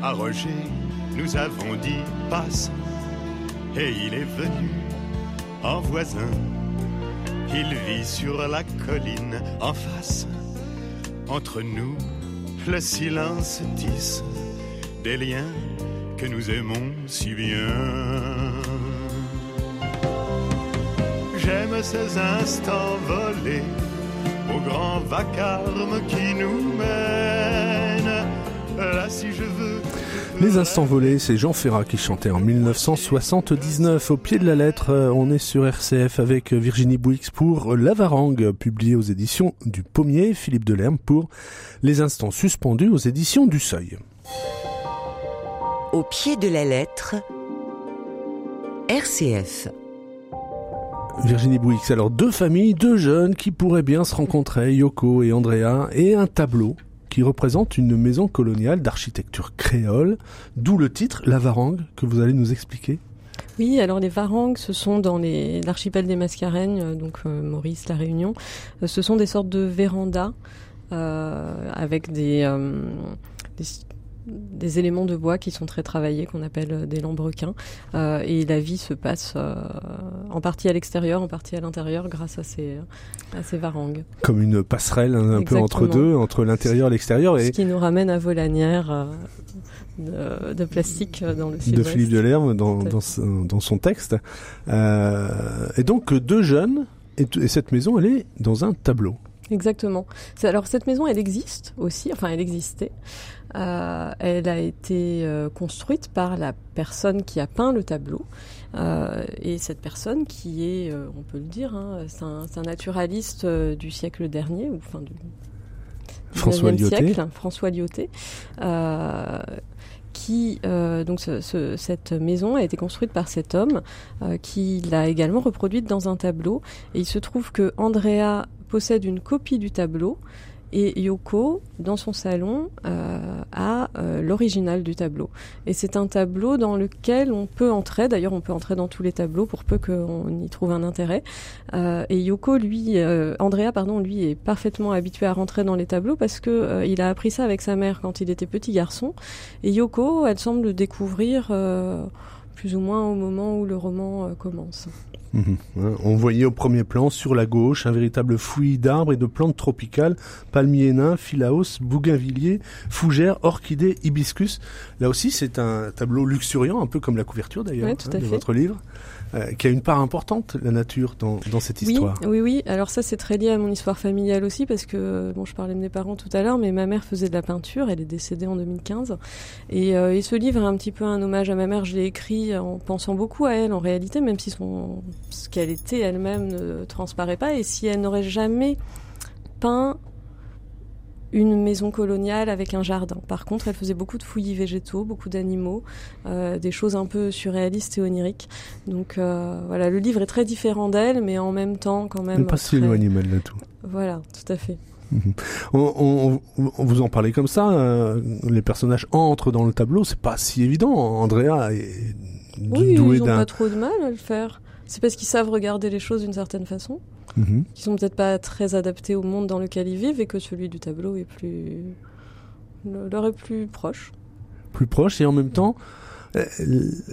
À Roger, nous avons dit passe, et il est venu en voisin. Il vit sur la colline en face. Entre nous, le silence tisse des liens que nous aimons si bien. J'aime ces instants volés au grand vacarme qui nous mène. Là, si je veux. Les instants volés, c'est Jean Ferrat qui chantait en 1979. Au pied de la lettre, on est sur RCF avec Virginie Bouix pour Lavarangue, publié aux éditions du Pommier, Philippe Delerme pour Les instants suspendus aux éditions du Seuil. Au pied de la lettre, RCF. Virginie Bouix, alors deux familles, deux jeunes qui pourraient bien se rencontrer, Yoko et Andrea, et un tableau qui représente une maison coloniale d'architecture créole, d'où le titre La Varangue que vous allez nous expliquer. Oui, alors les Varangues, ce sont dans l'archipel des Mascareignes, donc euh, Maurice, La Réunion, euh, ce sont des sortes de vérandas euh, avec euh, des des éléments de bois qui sont très travaillés, qu'on appelle des lambrequins. Euh, et la vie se passe euh, en partie à l'extérieur, en partie à l'intérieur, grâce à ces, à ces varangues. Comme une passerelle un, peu entre deux, entre l'intérieur et l'extérieur. Ce et... qui nous ramène à Volanière. Euh, de, de, plastique dans le sud De Philippe Delerme dans, dans, dans son texte. Euh, et donc deux jeunes, et, et cette maison, elle est dans un tableau. Exactement. Alors cette maison, elle existe aussi, enfin elle existait. Euh, elle a été euh, construite par la personne qui a peint le tableau. Euh, et cette personne qui est, on peut le dire, hein, c'est un, un, naturaliste du siècle dernier, ou enfin du, François siècle, François Lyoté. qui donc ce, ce, cette maison a été construite par cet homme qui l'a également reproduite dans un tableau et il se trouve que Andrea possède une copie du tableau et Yoko, dans son salon, euh, euh, l'original du tableau. Et c'est un tableau dans lequel on peut entrer, d'ailleurs on peut entrer dans tous les tableaux pour peu qu'on y trouve un intérêt. Euh, et Yoko, lui, euh, Andrea, pardon, lui est parfaitement habitué à rentrer dans les tableaux parce que il a appris ça avec sa mère quand il était petit garçon. Et Yoko, elle semble le découvrir plus ou moins au moment où le roman commence. Mmh. On voyait au premier plan, sur la gauche, un véritable fouillis d'arbres et de plantes tropicales, palmiers nains, philaos, bougainvilliers, fougères, orchidées, hibiscus. Là aussi, c'est un tableau luxuriant, un peu comme la couverture d'ailleurs hein, de votre livre. Euh, qui a une part importante, la nature, dans, dans cette oui, histoire. Oui, oui. Alors ça, c'est très lié à mon histoire familiale aussi, parce que, bon, je parlais de mes parents tout à l'heure, mais ma mère faisait de la peinture, elle est décédée en 2015. Et, euh, et ce livre est un petit peu un hommage à ma mère. Je l'ai écrit en pensant beaucoup à elle, en réalité, même si son, ce qu'elle était elle-même ne transparaît pas. Et si elle n'aurait jamais peint une maison coloniale avec un jardin. Par contre, elle faisait beaucoup de fouillis végétaux, beaucoup d'animaux, euh, des choses un peu surréalistes et oniriques. Donc euh, voilà, le livre est très différent d'elle, mais en même temps quand même. Pas si éloigné malgré tout. Voilà, tout à fait. On, on, on, vous en parlait comme ça, euh, les personnages entrent dans le tableau, c'est pas si évident. Andrea est oui, doué ils ont d'un. pas trop de mal à le faire. C'est parce qu'ils savent regarder les choses d'une certaine façon. Mhm. Qui sont peut-être pas très adaptés au monde dans lequel ils vivent et que celui du tableau est plus leur est plus proche. Plus proche et en même temps, euh,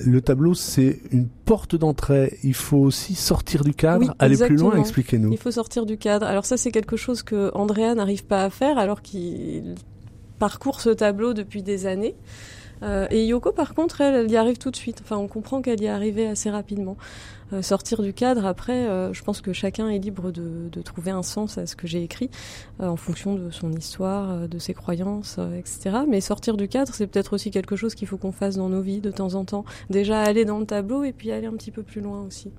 le tableau c'est une porte d'entrée. Il faut aussi sortir du cadre, Oui, aller plus loin. Expliquez-nous. Il faut sortir du cadre. Alors ça, c'est quelque chose que Andrea n'arrive pas à faire alors qu'il parcourt ce tableau depuis des années. Euh, et Yoko, par contre, elle, elle y arrive tout de suite. Enfin, on comprend qu'elle y est arrivée assez rapidement. Euh, sortir du cadre, après, euh, je pense que chacun est libre de, de trouver un sens à ce que j'ai écrit en fonction de son histoire, de ses croyances, etc. Mais sortir du cadre, c'est peut-être aussi quelque chose qu'il faut qu'on fasse dans nos vies de temps en temps. Déjà aller dans le tableau et puis aller un petit peu plus loin aussi.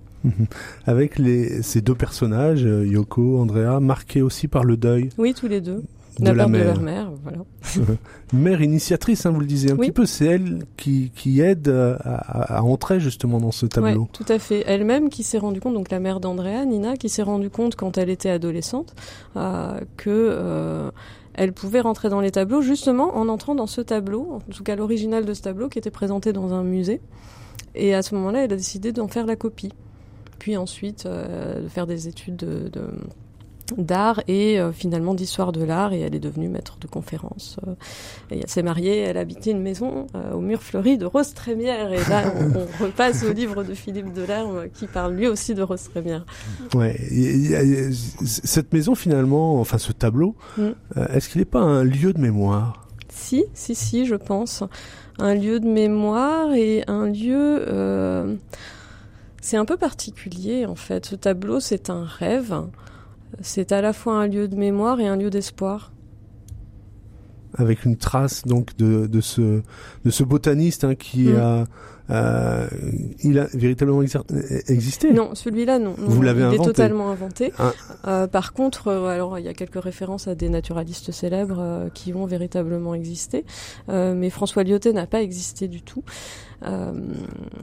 Avec les, ces deux personnages, Yoko, Andrea, marqués aussi par le deuil Oui, tous les deux. De la la part de mère. leur mère, voilà. Mère initiatrice, hein, vous le disiez un Oui. petit peu, c'est elle qui, qui aide euh, à, à entrer justement dans ce tableau. Ouais, tout à fait. Elle-même qui s'est rendue compte, donc la mère d'Andrea, Nina, qui s'est rendue compte quand elle était adolescente euh, que euh, elle pouvait rentrer dans les tableaux justement en entrant dans ce tableau, en tout cas l'original de ce tableau qui était présenté dans un musée. Et à ce moment-là, elle a décidé d'en faire la copie. Puis ensuite, euh, de faire des études de, de- d'art et euh, finalement d'histoire de l'art et elle est devenue maître de conférences. Euh, et elle s'est mariée, elle habitait une maison euh, au mur fleuri de Rose Trémière et là on, on repasse au livre de Philippe Delerme qui parle lui aussi de Rose Trémière. Ouais. Et- et- et- cette maison finalement, enfin ce tableau, Mm. est-ce qu'il n'est pas un lieu de mémoire? Si, si, si, je pense. Un lieu de mémoire et un lieu... c'est un peu particulier en fait. Ce tableau, c'est un rêve. C'est à la fois un lieu de mémoire et un lieu d'espoir. avec une trace donc de, de ce de ce botaniste hein, qui Mm. a euh, il a véritablement existé? Non, celui-là, non. Vous l'avez Il est inventé? totalement inventé. Ah. Euh, par contre, euh, alors il y a quelques références à des naturalistes célèbres qui ont véritablement existé, mais François Lyoté n'a pas existé du tout. Euh,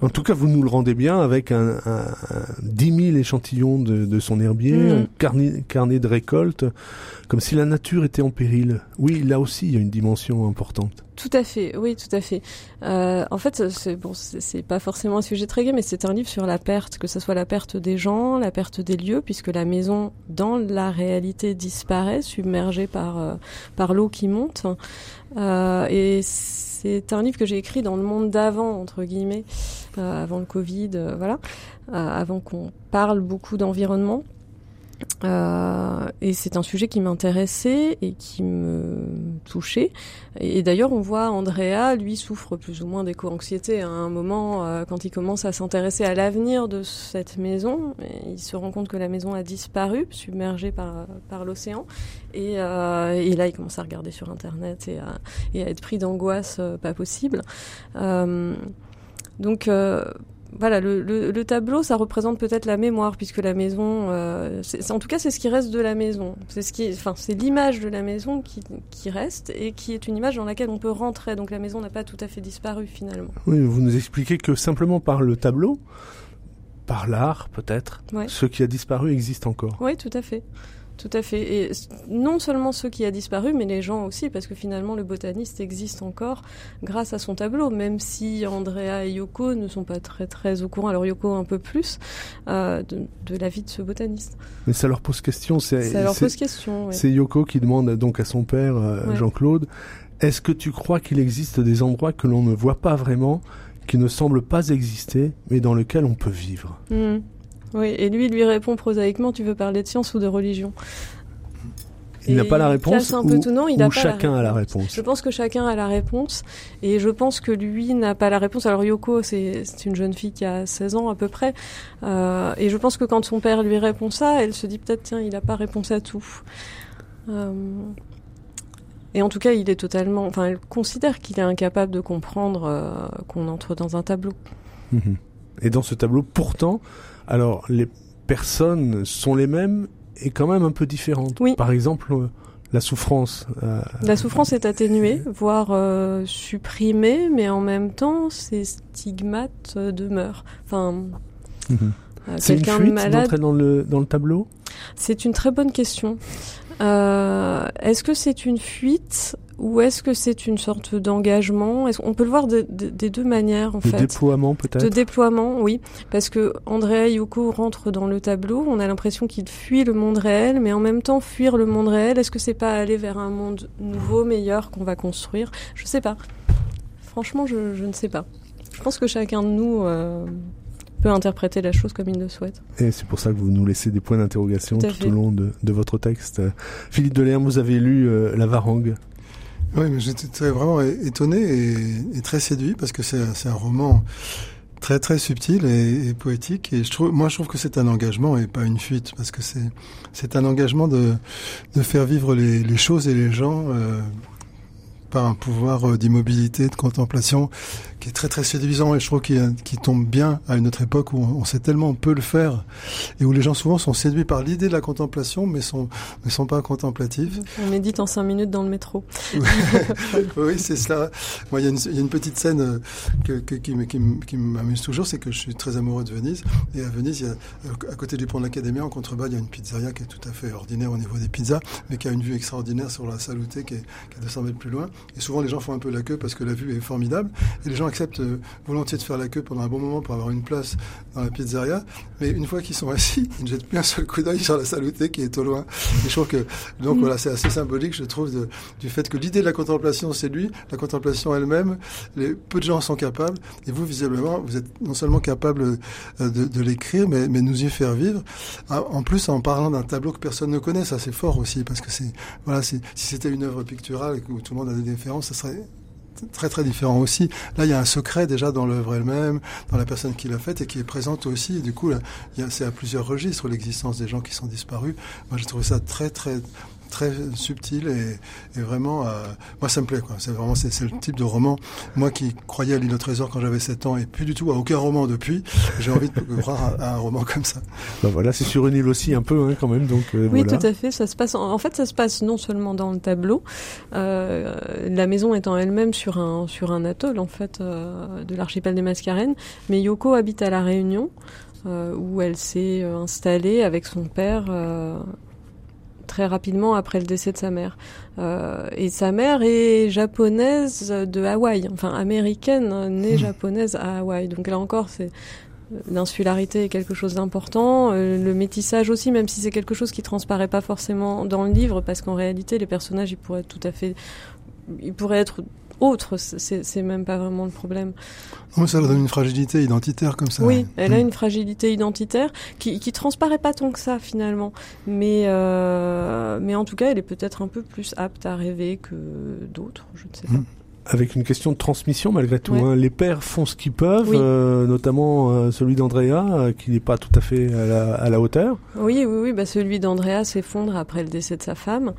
En tout cas, vous nous le rendez bien avec un, un, un 10 000 échantillons de, de son herbier, Mm. un carnet, carnet de récolte, comme si la nature était en péril. Oui, là aussi, il y a une dimension importante. Tout à fait, oui, tout à fait. Euh, en fait, c'est bon, c'est c'est pas forcément un sujet très gai, mais c'est un livre sur la perte, que ce soit la perte des gens, la perte des lieux, puisque la maison, dans la réalité, disparaît, submergée par euh, par l'eau qui monte. Euh, et c'est un livre que j'ai écrit dans le monde d'avant, entre guillemets, euh, avant le Covid, euh, voilà, euh, avant qu'on parle beaucoup d'environnement. Euh, et c'est un sujet qui m'intéressait et qui me touchait. Et, d'ailleurs, on voit Andrea, lui, souffre plus ou moins d'éco-anxiété à un moment euh, quand il commence à s'intéresser à l'avenir de cette maison. il se rend compte que la maison a disparu, submergée par, par l'océan. Et, euh, et, là, il commence à regarder sur Internet et à, et à être pris d'angoisse pas possible. donc voilà, le, le, tableau, ça représente peut-être la mémoire, puisque la maison, euh, en tout cas, c'est ce qui reste de la maison. C'est ce qui, enfin, c'est l'image de la maison qui, qui, reste et qui est une image dans laquelle on peut rentrer. Donc la maison n'a pas tout à fait disparu finalement. Oui, vous nous expliquez que simplement par le tableau, par l'art peut-être, ce qui a disparu existe encore. Oui, tout à fait. Tout à fait. Et non seulement ceux qui a disparu, mais les gens aussi, parce que finalement le botaniste existe encore grâce à son tableau, même si Andrea et Yoko ne sont pas très très au courant, alors Yoko un peu plus, euh, de, la vie de ce botaniste. Mais ça leur pose question. Ça leur pose question. C'est Yoko qui demande donc à son père, euh, Jean-Claude, est-ce que tu crois qu'il existe des endroits que l'on ne voit pas vraiment, qui ne semblent pas exister, mais dans lesquels on peut vivre? Mmh. Oui, et lui, il lui répond prosaïquement, tu veux parler de science ou de religion il n'a pas la réponse un peu tout, non, il ou chacun a la réponse Je pense que chacun a la réponse et je pense que lui n'a pas la réponse. Alors Yoko, c'est une jeune fille qui a 16 ans à peu près euh, et je pense que quand son père lui répond ça, elle se dit peut-être tiens, il n'a pas réponse à tout. Euh, et en tout cas, il est totalement... Enfin, elle considère qu'il est incapable de comprendre euh, qu'on entre dans un tableau. Mhm. Et dans ce tableau, pourtant, alors, les personnes sont les mêmes et quand même un peu différentes. Oui. Par exemple, euh, la souffrance. Euh, la souffrance est atténuée, voire euh, supprimée, mais en même temps, ces stigmates demeurent. Enfin, mhm. c'est une fuite malade... dans le, dans le tableau? C'est une très bonne question. Est-ce que c'est une fuite? Ou est-ce que c'est une sorte d'engagement? On peut le voir des deux manières en fait? De déploiement peut-être? De déploiement, oui, parce que Andrea Yuko rentre dans le tableau. On a l'impression qu'il fuit le monde réel, mais en même temps fuir le monde réel. Est-ce que c'est pas aller vers un monde nouveau, meilleur qu'on va construire? Je sais pas. Franchement, je, ne sais pas. Je pense que chacun de nous. Euh, peut interpréter la chose comme il le souhaite. Et c'est pour ça que vous nous laissez des points d'interrogation tout, au long de, votre texte. Philippe Delerme, vous avez lu euh, La Varangue oui, mais j'étais vraiment étonné et, très séduit parce que c'est un roman très très subtil et, poétique. Et je trouve moi je trouve que c'est un engagement et pas une fuite parce que c'est c'est un engagement de de faire vivre les, les choses et les gens euh, par un pouvoir euh, d'immobilité, de contemplation qui est très très séduisant et je trouve qu'il tombe bien à une autre époque où on sait tellement peu le faire et où les gens souvent sont séduits par l'idée de la contemplation mais sont ne sont pas contemplatifs. On médite en cinq minutes dans le métro. oui, c'est cela. Moi, il y, a une petite scène euh, que, qui, m'amuse toujours, c'est que je suis très amoureux de Venise et à Venise, il y a, euh, à côté du pont de l'Académie, en contrebas, il y a une pizzeria qui est tout à fait ordinaire au niveau des pizzas, mais qui a une vue extraordinaire sur la Saluté qui est, qui est 200 mètres plus loin. Et souvent, les gens font un peu la queue parce que la vue est formidable et les gens acceptent euh, volontiers de faire la queue pendant un bon moment pour avoir une place dans la pizzeria. Mais une fois qu'ils sont assis, ils ne jettent plus un seul coup d'œil sur la saluté qui est au loin. Et je trouve que, donc voilà, c'est assez symbolique, je trouve, du fait que l'idée de la contemplation, c'est lui, la contemplation elle-même, peu de gens sont capables. Et vous, visiblement, vous êtes non seulement capable euh, de, l'écrire, mais, mais nous y faire vivre. Ah, en plus, en parlant d'un tableau que personne ne connaît, ça c'est fort aussi, parce que c'est, voilà, si c'était une œuvre picturale et que tout le monde a des différences, ça serait très très différent aussi. Là, il y a un secret déjà dans l'œuvre elle-même, dans la personne qui l'a faite et qui est présente aussi. du coup, c'est à plusieurs registres l'existence des gens qui sont disparus. Moi, j'ai trouvé ça très très très subtil et, vraiment, euh, moi ça me plaît quoi. C'est vraiment c'est, le type de roman. Moi qui croyais à l'île au trésor quand j'avais 7 ans et plus du tout à aucun roman depuis, j'ai envie de croire à, un roman comme ça. Ben voilà, c'est sur une île aussi un peu hein, quand même. Donc euh, oui, tout à fait. Ça se passe. En, fait, ça se passe non seulement dans le tableau, euh, la maison étant elle-même sur un sur un atoll en fait de l'archipel des Mascarennes, mais Yoko habite à la Réunion. où elle s'est installée avec son père très rapidement après le décès de sa mère. Euh, et sa mère est japonaise de Hawaï, enfin américaine, née hmm. japonaise à Hawaï. Donc là encore, c'est l'insularité est quelque chose d'important, euh, le métissage aussi, même si c'est quelque chose qui transparaît pas forcément dans le livre, parce qu'en réalité, les personnages, ils pourraient être tout à fait, ils pourraient être autre. C'est même pas vraiment le problème. Oh, ça donne une fragilité identitaire comme ça. Oui, elle a mm. une fragilité identitaire qui, qui transparaît pas tant que ça finalement. Mais, euh, mais en tout cas, elle est peut-être un peu plus apte à rêver que d'autres, je ne sais pas. Mm avec une question de transmission malgré tout. Hein. Les pères font ce qu'ils peuvent, euh, notamment euh, celui d'Andrea, euh, qui n'est pas tout à fait à la, à la hauteur. Oui, oui, oui. Bah, celui d'Andrea s'effondre après le décès de sa femme,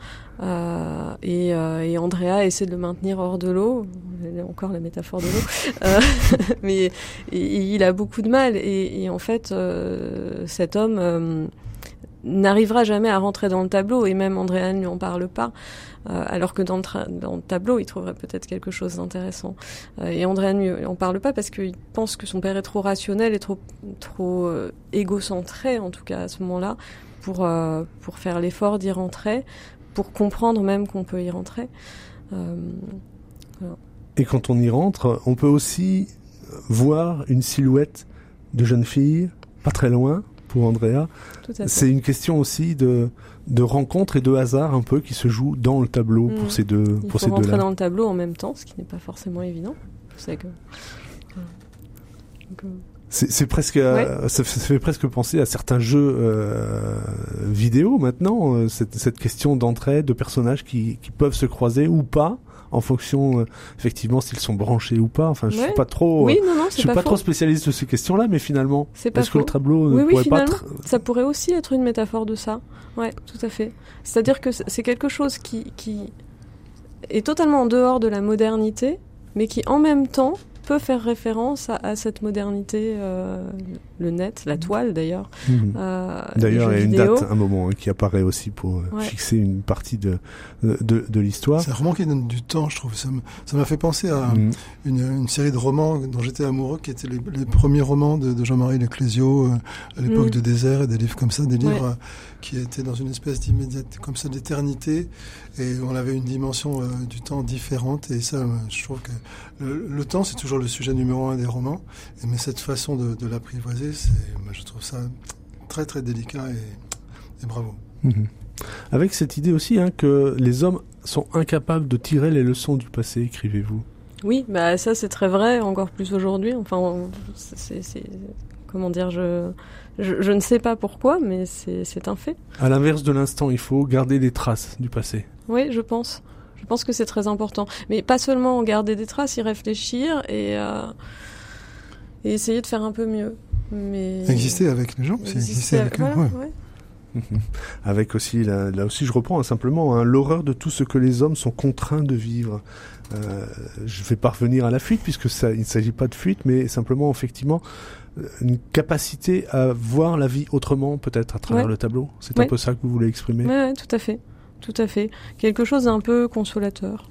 et, et, Andrea essaie de le maintenir hors de l'eau. Encore la métaphore de l'eau, mais il a beaucoup de mal. Et, et en fait, cet homme n'arrivera jamais à rentrer dans le tableau, et même Andrea ne lui en parle pas. Euh, alors que dans le, tableau, il trouverait peut-être quelque chose d'intéressant. Euh, et André ne en parle pas parce qu'il pense que son père est trop rationnel et trop, trop euh, égocentré, en tout cas à ce moment-là, pour, pour faire l'effort d'y rentrer, pour comprendre même qu'on peut y rentrer. Et quand on y rentre, on peut aussi voir une silhouette de jeune fille, pas très loin, pour Andrea. C'est une question aussi de, de rencontres et de hasard un peu qui se jouent dans le tableau pour mm. ces deux Il pour faut ces rentrer dans le tableau en même temps, ce qui n'est pas forcément évident. Que... C'est presque, ça, fait presque penser à certains jeux euh, vidéo maintenant, euh, cette, cette, question d'entrée de personnages qui, qui, peuvent se croiser ou pas en fonction euh, effectivement s'ils sont branchés ou pas. Enfin, je suis pas trop, oui, non, non, je suis pas, trop spécialiste de ces questions-là, mais finalement, est-ce que le tableau oui, ne pourrait pas ça pourrait aussi être une métaphore de ça. Ouais, tout à fait. C'est-à-dire que c'est quelque chose qui, qui est totalement en dehors de la modernité, mais qui en même temps peut faire référence à, cette modernité, euh, le net, la toile d'ailleurs. Mhm. Euh, d'ailleurs, il y a une date, un moment hein, qui apparaît aussi pour euh, fixer une partie de, de, de l'histoire. C'est un roman qui donne du temps, je trouve. Ça m'a fait penser à mhm. une, une, série de romans dont j'étais amoureux, qui étaient les, premiers romans de, de Jean-Marie Leclésio, à l'époque mhm. de Désert et des livres comme ça, des livres qui étaient dans une espèce d'immédiate, comme ça, d'éternité. Et on avait une dimension du temps différente. Et ça, je trouve que le, temps, c'est toujours le sujet numéro un des romans. Mais cette façon de, de l'apprivoiser, moi, je trouve ça très très délicat et, bravo. Mhm. Avec cette idée aussi hein, que les hommes sont incapables de tirer les leçons du passé, écrivez-vous? Oui, bah ça c'est très vrai, encore plus aujourd'hui. Enfin, c'est comment dire, je, je, ne sais pas pourquoi, mais c'est un fait. À l'inverse de l'instant, il faut garder des traces du passé. Oui, je pense. Je pense que c'est très important. Mais pas seulement garder des traces, y réfléchir et, euh, et essayer de faire un peu mieux. Mais... Exister avec les gens, c'est exister avec eux. avec aussi, là, aussi je reprends hein, simplement, hein, l'horreur de tout ce que les hommes sont contraints de vivre. Euh, je vais parvenir à la fuite puisque ça, il ne s'agit pas de fuite, mais simplement effectivement euh, une capacité à voir la vie autrement, peut-être à travers le tableau. C'est un peu ça que vous voulez exprimer. Oui, tout à fait, tout à fait. Quelque chose d'un peu consolateur.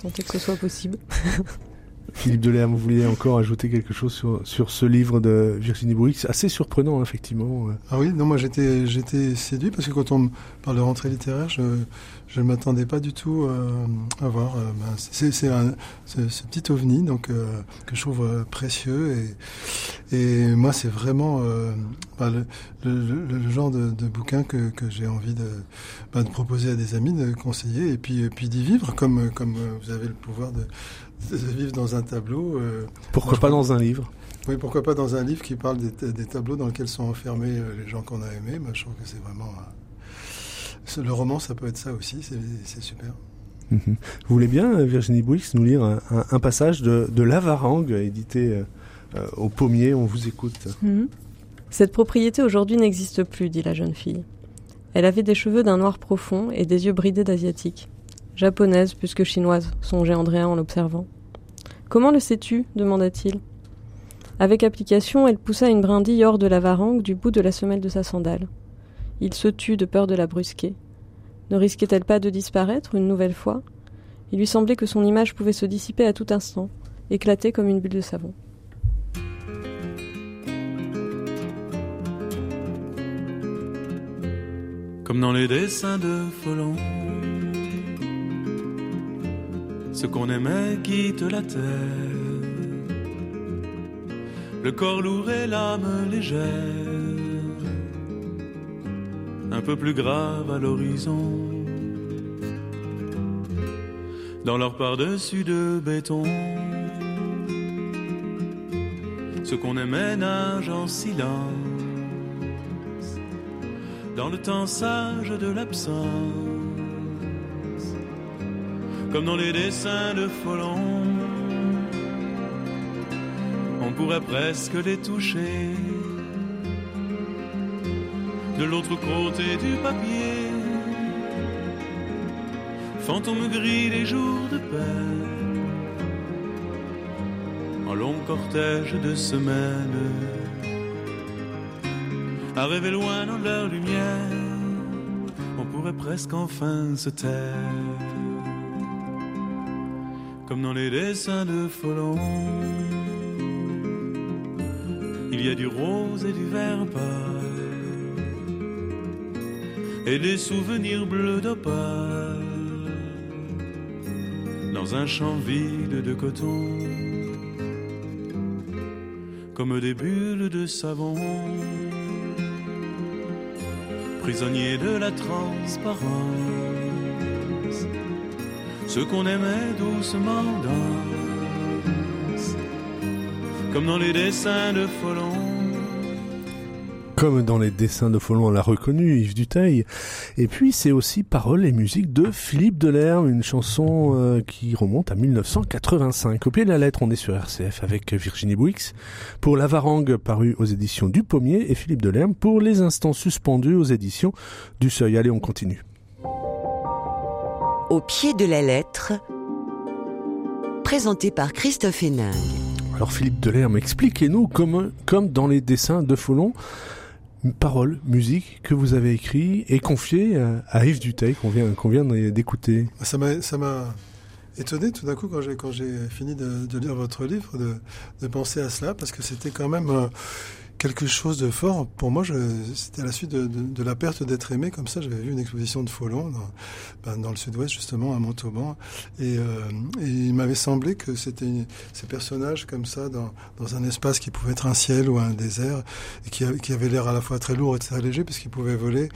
Tant que ce soit possible. Philippe Delerme, vous vouliez encore ajouter quelque chose sur, sur ce livre de Virginie C'est assez surprenant, effectivement. Ah oui, non, moi j'étais, j'étais séduit parce que quand on parle de rentrée littéraire, je ne m'attendais pas du tout euh, à voir. Euh, ben, c'est, c'est, ce petit ovni donc, euh, que je trouve précieux. Et, et moi, c'est vraiment ben, le, le, genre de, de bouquin que, que j'ai envie de, ben, de proposer à des amis, de conseiller et puis, puis d'y vivre comme, comme vous avez le pouvoir de vivre dans un tableau. Euh, pourquoi pas dans un livre Oui, pourquoi pas dans un livre qui parle des, tableaux dans lesquels sont enfermés euh, les gens qu'on a aimés. Moi, je trouve que c'est vraiment. Euh, le roman, ça peut être ça aussi, c'est super. Mhm. Vous voulez bien, Virginie Bouix, nous lire un, passage de, de Lavarangue, édité au Pommier? On vous écoute. Mhm. Cette propriété aujourd'hui n'existe plus, dit la jeune fille. Elle avait des cheveux d'un noir profond et des yeux bridés d'asiatique. Japonaise plus que chinoise, songeait Andrea en l'observant. Comment le sais-tu? demanda-t-il. Avec application, elle poussa une brindille hors de la varangue du bout de la semelle de sa sandale. Il se tut de peur de la brusquer. Ne risquait-elle pas de disparaître une nouvelle fois? Il lui semblait que son image pouvait se dissiper à tout instant, éclater comme une bulle de savon. Comme dans les dessins de ce qu'on aimait quitte la terre. Le corps lourd et l'âme légère, un peu plus grave à l'horizon. dans leur par-dessus de béton. Ce qu'on aimait nage en silence dans le temps sage de l'absence, comme dans les dessins de Folon. On pourrait presque les toucher. De l'autre côté du papier fantôme gris les jours de paix, en long cortège de semaines, à loin dans leur lumière, on pourrait presque enfin se taire, comme dans les dessins de Folon. Il y a du rose et du vert pâle, et des souvenirs bleus d'opale dans un champ vide de coton, comme des bulles de savon, prisonniers de la transparence, ce qu'on aimait doucement danse, comme dans les dessins de Folon comme dans les dessins de Follon, on l'a reconnu, Yves Duteil. Et puis c'est aussi paroles et musique de Philippe Delerme, une chanson euh, qui remonte à 1985. Au pied de la lettre, on est sur RCF avec Virginie Bouix pour La Varangue paru aux éditions du Pommier et Philippe Delerme pour Les Instants suspendus aux éditions du Seuil. Allez, on continue. Au pied de la lettre, présenté par Christophe Hénin. Alors Philippe Delerme, expliquez-nous comme, comme dans les dessins de Follon, paroles, musique que vous avez écrit et confié à, Yves Duteil qu'on vient, qu'on vient d'écouter. Ça m'a, ça m'a étonné tout d'un coup quand j'ai, quand j'ai fini de, de, lire votre livre de, de, penser à cela parce que c'était quand même euh, quelque chose de fort. Pour moi, c'était à la suite de, de, de la perte d'être aimé. Comme ça, j'avais vu une exposition de Follon dans, ben, dans le sud-ouest, justement, à Montauban. Et, euh, et il m'avait semblé que c'était ces personnages comme ça, dans, dans, un espace qui pouvait être un ciel ou un désert, et qui, qui avait l'air à la fois très lourd et très léger, puisqu'il pouvait voler,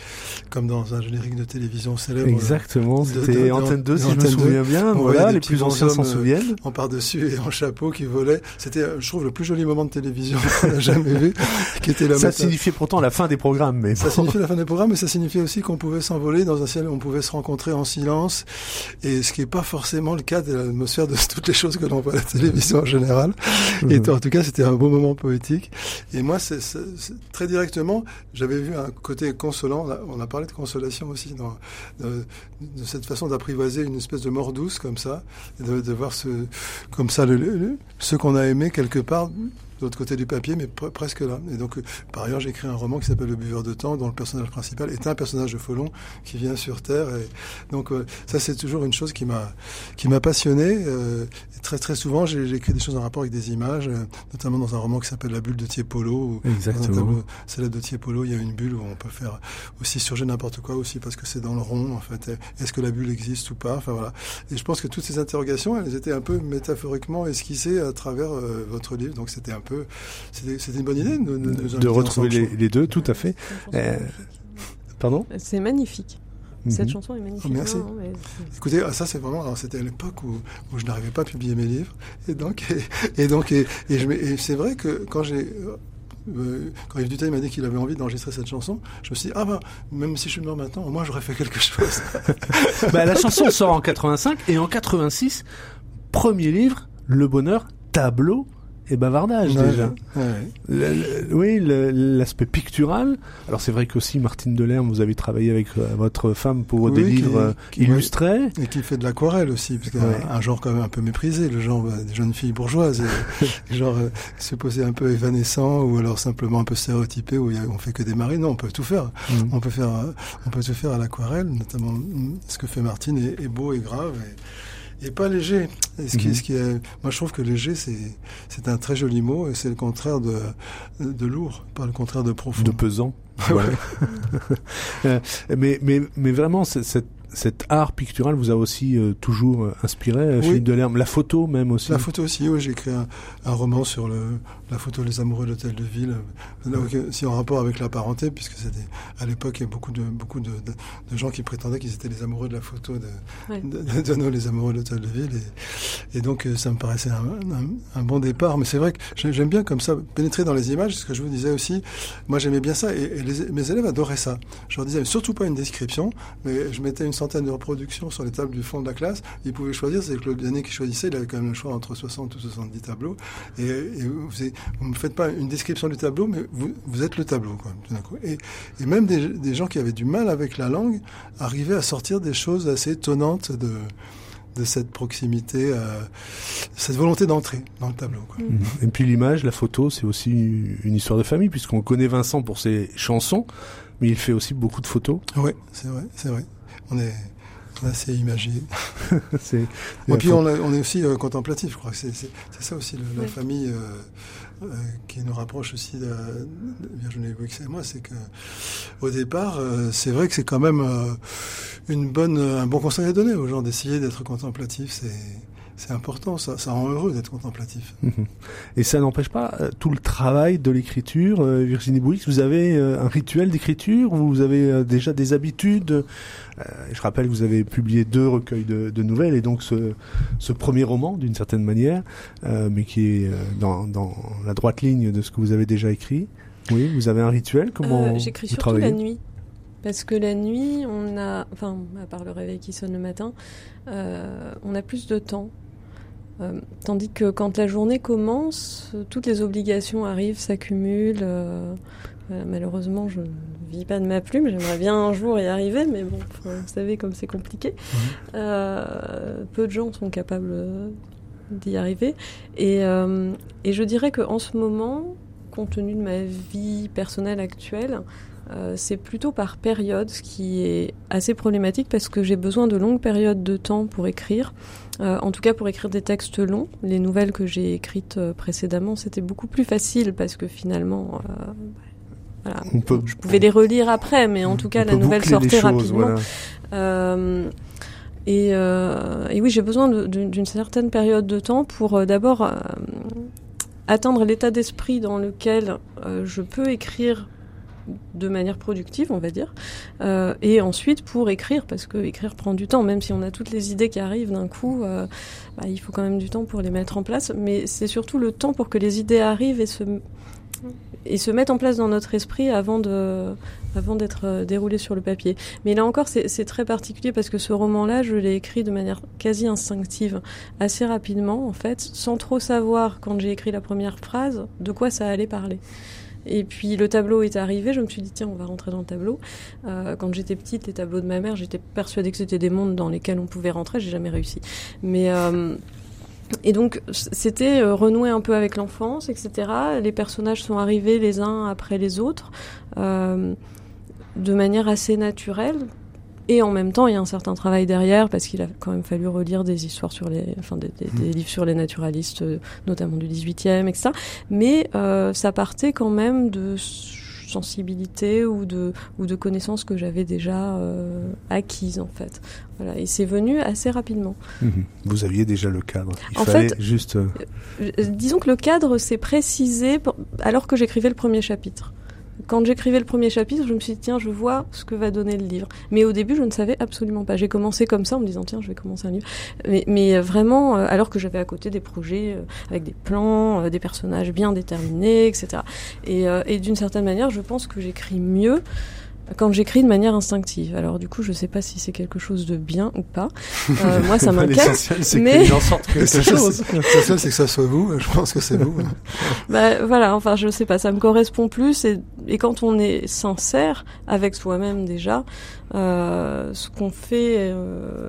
comme dans un générique de télévision célèbre. Exactement, c'était Antenne 2, si je me souviens bien. Voilà, les plus anciens s'en souviennent. En par-dessus et en chapeau qui volaient. C'était, je trouve, le plus joli moment de télévision qu'on a jamais vu. qui était la ça signifiait pourtant la fin des programmes. Mais ça signifiait la fin des programmes, mais ça signifiait aussi qu'on pouvait s'envoler dans un ciel où on pouvait se rencontrer en silence, et ce qui n'est pas forcément le cas de l'atmosphère de toutes les choses que l'on voit à la télévision en général. Et en tout cas, c'était un beau moment poétique. Et moi, c'est très directement, j'avais vu un côté consolant. On a parlé de consolation aussi dans de, de cette façon d'apprivoiser une espèce de mort douce comme ça, de, de voir ce comme ça le, le, ce qu'on a aimé quelque part de l'autre côté du papier, mais presque là. Et donc, euh, par ailleurs, j'ai écrit un roman qui s'appelle Le Buveur de temps, dont le personnage principal est un personnage de Folon qui vient sur Terre. Et donc, euh, ça, c'est toujours une chose qui m'a qui m'a passionné. Euh, et très très souvent, j'ai écrit des choses en rapport avec des images, notamment dans un roman qui s'appelle La bulle de Tiepolo. Exactement. Dans un tableau célèbre de Tiepolo, il y a une bulle où on peut faire aussi surger n'importe quoi aussi parce que c'est dans le rond. En fait, est-ce que la bulle existe ou pas? Enfin voilà. Et je pense que toutes ces interrogations, elles étaient un peu métaphoriquement esquissées à travers votre livre. Donc c'était un peu, c'était une bonne idée de, de, de retrouver les, les, deux, tout à fait. Euh, pardon? C'est magnifique. Cette mhm. chanson est magnifique. Oh, merci. Non, mais Écoutez, ah, ça c'est vraiment, c'était à l'époque où, où, je n'arrivais pas à publier mes livres, et donc, et, et donc, et, et, et c'est vrai que quand j'ai euh, quand Yves Duteil m'a dit qu'il avait envie d'enregistrer cette chanson, je me suis dit, ah bah, même si je suis mort maintenant, au moins j'aurais fait quelque chose. bah, la chanson sort en 85 et en 86, premier livre, Le Bonheur, tableau et bavardage déjà. oui, l'aspect pictural. Alors c'est vrai qu'aussi Martine Delerme, vous avez travaillé avec euh, votre femme pour des livres euh, illustrés. Et qui fait de l'aquarelle aussi, parce qu'un un genre quand même un peu méprisé, le genre bah, des jeunes filles bourgeoises, genre euh, poser un peu évanescent ou alors simplement un peu stéréotypé où on fait que des marines. Non, on peut tout faire. Mm. On peut faire, on peut tout faire à l'aquarelle, notamment mm, ce que fait Martine est, est beau et grave. Et, et pas léger. Et ce, qui, mhm. ce qui est, moi, je trouve que léger, c'est, un très joli mot et c'est le contraire de, de lourd, pas le contraire de profond. De pesant. Euh, mais, mais, mais vraiment, cette, cet art pictural vous a aussi euh, toujours euh, inspiré, oui. Philippe Delerme. La photo même aussi. La photo aussi, oui. J'ai écrit un, un, roman sur le, la photo Les Amoureux de l'Hôtel de Ville, donc, si en rapport avec la parenté, puisque c'était à l'époque il y a beaucoup de beaucoup de, de, gens qui prétendaient qu'ils étaient les amoureux de la photo de, nos Les Amoureux de l'Hôtel de Ville, et, et, donc ça me paraissait un, un, un bon départ. Mais c'est vrai que j'aime bien comme ça pénétrer dans les images, ce que je vous disais aussi. Moi j'aimais bien ça, et, et les, mes élèves adoraient ça. Je leur disais surtout pas une description, mais je mettais une centaine de reproductions sur les tables du fond de la classe. Ils pouvaient choisir, c'est que le dernier qui choisissait, il avait quand même le choix entre 60 ou 70 tableaux. Et, et vous ne me faites pas une description du tableau, mais vous, vous êtes le tableau. Quoi, tout coup. Et, et, même des, des, gens qui avaient du mal avec la langue arrivaient à sortir des choses assez étonnantes de, de cette proximité, euh, cette volonté d'entrer dans le tableau. Quoi. Et puis l'image, la photo, c'est aussi une histoire de famille, puisqu'on connaît Vincent pour ses chansons, mais il fait aussi beaucoup de photos. Oui, c'est vrai, c'est vrai. On est assez imagé. et puis on, on, est aussi euh, contemplatif, je crois que c'est, ça aussi le, la oui. famille euh, euh, qui nous rapproche aussi de, de Virginie Wix et moi, c'est que au départ, euh, c'est vrai que c'est quand même euh, une bonne, un bon conseil à donner aux gens d'essayer d'être contemplatif. C'est c'est important, ça, ça rend heureux d'être contemplatif. Et ça n'empêche pas euh, tout le travail de l'écriture. Euh, Virginie Bouix, vous avez euh, un rituel d'écriture Vous avez euh, déjà des habitudes euh, Je rappelle que vous avez publié deux recueils de, de nouvelles et donc ce, ce premier roman, d'une certaine manière, euh, mais qui est dans, dans, la droite ligne de ce que vous avez déjà écrit. Oui, vous avez un rituel Comment J'écris surtout travaillez la nuit. Parce que la nuit, on a, enfin, à part le réveil qui sonne le matin, euh, on a plus de temps. Euh, tandis que quand la journée commence, toutes les obligations arrivent, s'accumulent. Euh, malheureusement, je ne vis pas de ma plume. J'aimerais bien un jour y arriver, mais bon, vous savez comme c'est compliqué. Mmh. peu de gens sont capables d'y arriver. Et, et je dirais qu'en ce moment, compte tenu de ma vie personnelle actuelle, euh, c'est plutôt par période, ce qui est assez problématique parce que j'ai besoin de longues périodes de temps pour écrire. Euh, en tout cas, pour écrire des textes longs. Les nouvelles que j'ai écrites euh, précédemment, c'était beaucoup plus facile parce que finalement, voilà, peut, je pouvais les relire après, mais en tout cas, la nouvelle sortait choses, rapidement. Voilà. Et, et, oui, j'ai besoin d'une certaine période de temps pour d'abord atteindre l'état d'esprit dans lequel je peux écrire de manière productive, on va dire, euh, et ensuite pour écrire, parce que écrire prend du temps, même si on a toutes les idées qui arrivent d'un coup, euh, bah, il faut quand même du temps pour les mettre en place, mais c'est surtout le temps pour que les idées arrivent et se et se mettent en place dans notre esprit avant de avant d'être euh, déroulé sur le papier. Mais là encore, c'est très particulier parce que ce roman-là, je l'ai écrit de manière quasi instinctive, assez rapidement en fait, sans trop savoir quand j'ai écrit la première phrase de quoi ça allait parler. Et puis le tableau est arrivé, je me suis dit tiens on va rentrer dans le tableau. Euh, quand j'étais petite, les tableaux de ma mère, j'étais persuadée que c'était des mondes dans lesquels on pouvait rentrer, j'ai jamais réussi. Mais euh, et donc c'était euh, renouer un peu avec l'enfance, etc. Les personnages sont arrivés les uns après les autres de manière assez naturelle et en même temps, il y a un certain travail derrière parce qu'il a quand même fallu relire des histoires sur les, enfin des, des, des livres sur les naturalistes, notamment du 18e, etc. Mais euh, ça partait quand même de sensibilité ou de ou de connaissances que j'avais déjà euh, acquises en fait. Voilà, et c'est venu assez rapidement. Mmh. Vous aviez déjà le cadre. Il en fallait fait, juste. Euh... disons que le cadre s'est précisé alors que j'écrivais le premier chapitre quand j'écrivais le premier chapitre, je me suis dit, tiens, je vois ce que va donner le livre. Mais au début, je ne savais absolument pas. J'ai commencé comme ça en me disant, tiens, je vais commencer un livre. Mais, mais vraiment, euh, alors que j'avais à côté des projets euh, avec des plans, euh, des personnages bien déterminés, etc. Et, euh, et d'une certaine manière, je pense que j'écris mieux quand j'écris de manière instinctive. Alors du coup, je sais pas si c'est quelque chose de bien ou pas. Euh, moi, ça m'inquiète. mais il en sorte quelque chose. L'essentiel, c'est que ça soit vous. Je pense que c'est vous. bah, voilà. Enfin, je sais pas. Ça me correspond plus. Et, et quand on est sincère avec soi-même déjà, euh, ce qu'on fait. Euh,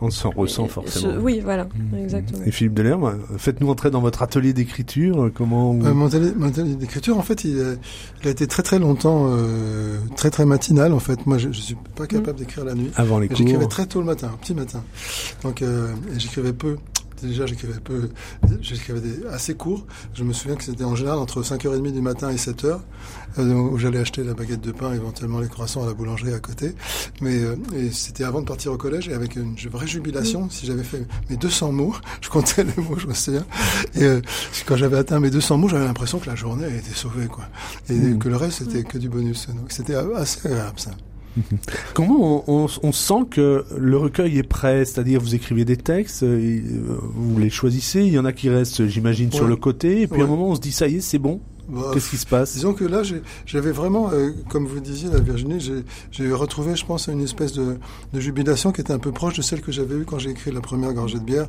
on s'en ressent forcément. Ce, oui, voilà, mmh. exactement. Et Philippe Delerme, faites-nous entrer dans votre atelier d'écriture. Comment vous... euh, Mon atelier, atelier d'écriture, en fait, il a, il a, été très très longtemps euh, très très matinal. En fait, moi, je, je suis pas capable mmh. d'écrire la nuit. Avant les cours. J'écrivais très tôt le matin, petit matin. Donc, euh, j'écrivais peu déjà j'écrivais peu, j'écrivais assez court. Je me souviens que c'était en général entre 5h30 du matin et 7h, euh, où j'allais acheter la baguette de pain, éventuellement les croissants à la boulangerie à côté. Mais euh, c'était avant de partir au collège et avec une vraie jubilation, si j'avais fait mes 200 mots, je comptais les mots, je me souviens. Et euh, quand j'avais atteint mes 200 mots, j'avais l'impression que la journée était sauvée, quoi. Et mmh. que le reste c'était que du bonus. Donc c'était assez agréable ça. Comment on, sent que le recueil est prêt? C'est-à-dire, vous écrivez des textes, euh, vous les choisissez, il y en a qui restent, j'imagine, sur le côté, et puis à un moment, on se dit, ça y est, c'est bon. Bah, Qu'est-ce qui se passe? Disons que là, j'avais vraiment, euh, comme vous disiez, la Virginie, j'ai retrouvé, je pense, une espèce de, de, jubilation qui était un peu proche de celle que j'avais eue quand j'ai écrit la première gorgée de bière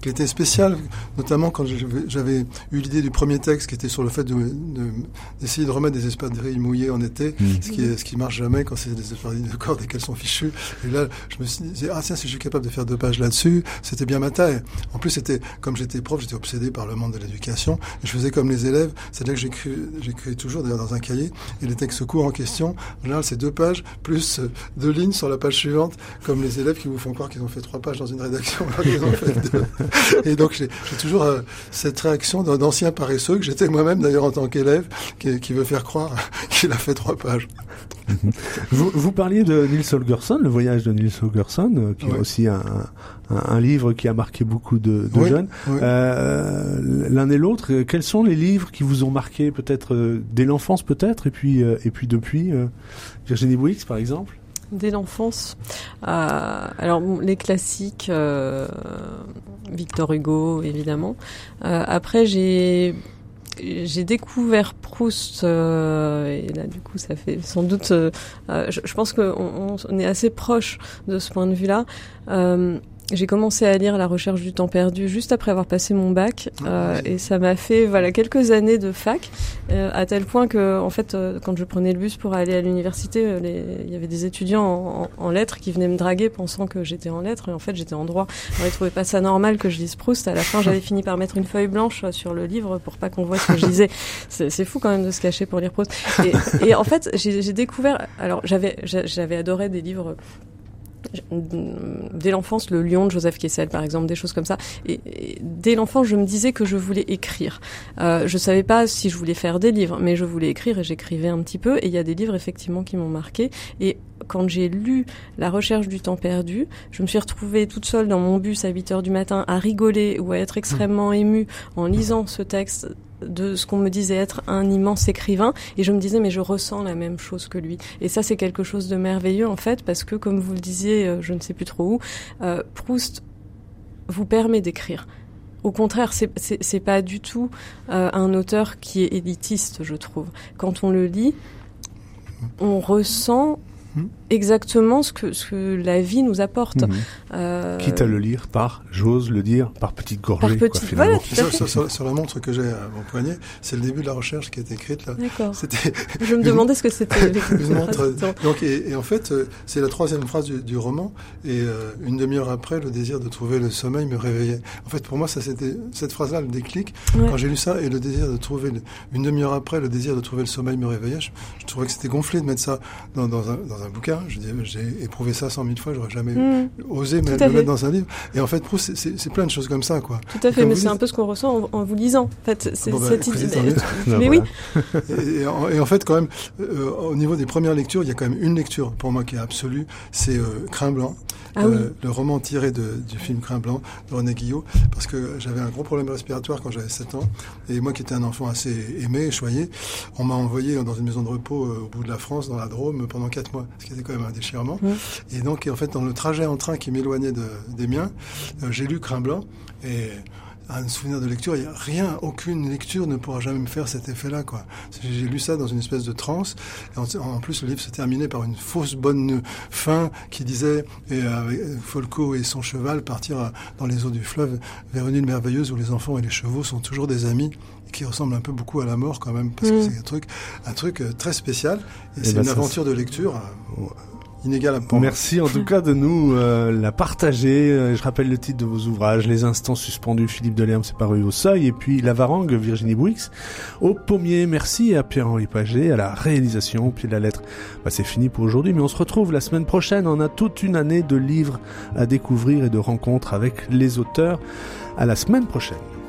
qui était spécial, notamment quand j'avais eu l'idée du premier texte qui était sur le fait d'essayer de, de, remettre des espadrilles mouillées en été, mmh. ce, qui, ce qui marche jamais quand c'est des espadrilles de corde et qu'elles sont fichues. Et là, je me suis dit, ah tiens, si je suis capable de faire deux pages là-dessus, c'était bien ma taille. En plus, c'était comme j'étais prof, j'étais obsédé par le monde de l'éducation, et je faisais comme les élèves, c'est-à-dire que j'écris toujours d'ailleurs dans un cahier, et les textes courts en question, en général, c'est deux pages, plus deux lignes sur la page suivante, comme les élèves qui vous font croire qu'ils ont fait trois pages dans une rédaction, alors qu'ils ont fait deux. Et donc j'ai toujours euh, cette réaction d'un ancien paresseux que j'étais moi-même d'ailleurs en tant qu'élève, qui, qui, veut faire croire qu'il a fait trois pages. vous, vous, parliez de Nils Holgersson, le voyage de Nils Holgersson, euh, qui est aussi un, un, un, livre qui a marqué beaucoup de, de jeunes. Euh, L'un et l'autre, quels sont les livres qui vous ont marqué peut-être euh, dès l'enfance peut-être et puis et puis depuis Virginie Bouix par exemple? Dès l'enfance. Euh, alors les classiques, euh, Victor Hugo évidemment. Euh, après j'ai j'ai découvert Proust et là du coup ça fait sans doute. Je, je, pense qu'on on est assez proche de ce point de vue-là. J'ai commencé à lire La recherche du temps perdu juste après avoir passé mon bac ah, euh, et ça m'a fait voilà quelques années de fac euh, à tel point que en fait euh, quand je prenais le bus pour aller à l'université il y avait des étudiants en, en, lettres qui venaient me draguer pensant que j'étais en lettres et en fait j'étais en droit. Alors ils trouvaient pas ça normal que je lise Proust. À la fin j'avais fini par mettre une feuille blanche sur le livre pour pas qu'on voit ce que je lisais. C'est fou quand même de se cacher pour lire Proust. Et, et en fait j'ai découvert alors j'avais j'avais adoré des livres dès l'enfance, le lion de Joseph Kessel, par exemple, des choses comme ça. Et, dès l'enfance, je me disais que je voulais écrire. Euh, je savais pas si je voulais faire des livres, mais je voulais écrire et j'écrivais un petit peu. Et il y a des livres effectivement qui m'ont marqué. Et quand j'ai lu La recherche du temps perdu, je me suis retrouvée toute seule dans mon bus à 8 heures du matin à rigoler ou à être extrêmement émue en lisant ce texte de ce qu'on me disait être un immense écrivain et je me disais mais je ressens la même chose que lui et ça c'est quelque chose de merveilleux en fait parce que comme vous le disiez euh, je ne sais plus trop où euh, Proust vous permet d'écrire au contraire, c'est pas du tout euh, un auteur qui est élitiste, je trouve. Quand on le lit, on ressent Hmm. exactement ce que, ce que la vie nous apporte. Hmm. Euh... Quitte à le lire par, j'ose le dire, par petites gorgées. Par petite, voilà, sur, sur, la montre que j'ai à mon poignet, c'est le début de la recherche qui a été écrite là. D'accord. Je me demandais ce que c'était. une montre. Donc, et, et, en fait, euh, c'est la troisième phrase du, du roman. Et euh, une demi-heure après, le désir de trouver le sommeil me réveillait. En fait, pour moi, ça c'était cette phrase-là, le déclic. Quand j'ai lu ça et le désir de trouver, une demi-heure après, le désir de trouver le sommeil me réveillait. Je, trouvais que c'était gonflé de mettre ça dans, dans un, dans un bouquin. J'ai éprouvé ça cent mille fois, j'aurais jamais hmm. osé me, le mettre dans un livre. Et en fait, Proust, c'est plein de choses comme ça, quoi. Tout à fait, mais c'est un peu ce qu'on ressent en, vous lisant. En fait, c'est ah bah, cette idée. mais oui. Et, en, fait, quand même, euh, au niveau des premières lectures, il y a quand même une lecture pour moi qui est absolue, c'est euh, Crin blanc. Ah euh, le roman tiré de, du film Crin blanc de René Guillot, parce que j'avais un gros problème respiratoire quand j'avais 7 ans, et moi qui étais un enfant assez aimé et choyé, on m'a envoyé dans une maison de repos au bout de la France, dans la Drôme, pendant 4 mois, ce qui était quand même un déchirement. Et donc, en fait, dans le trajet en train qui m'éloignait de, des miens, euh, j'ai lu Crin blanc et un souvenir de lecture, il y a rien, aucune lecture ne pourra jamais me faire cet effet-là, quoi. J'ai lu ça dans une espèce de transe. En, plus, le livre se terminait par une fausse bonne fin qui disait, et avec Folco et son cheval partir dans les eaux du fleuve vers une île merveilleuse où les enfants et les chevaux sont toujours des amis qui ressemble un peu beaucoup à la mort quand même parce que mm. c'est un truc un truc euh, très spécial et, eh c'est ben, une aventure de lecture Merci en tout cas de nous euh, la partager. Euh, je rappelle le titre de vos ouvrages Les Instants Suspendus, Philippe Delerme, c'est paru au Seuil, et puis La Varangue, Virginie Bouix, au Pommier. Merci à Pierre-Henri Paget, à la réalisation, de la lettre. Bah, c'est fini pour aujourd'hui, mais on se retrouve la semaine prochaine. On a toute une année de livres à découvrir et de rencontres avec les auteurs. À la semaine prochaine.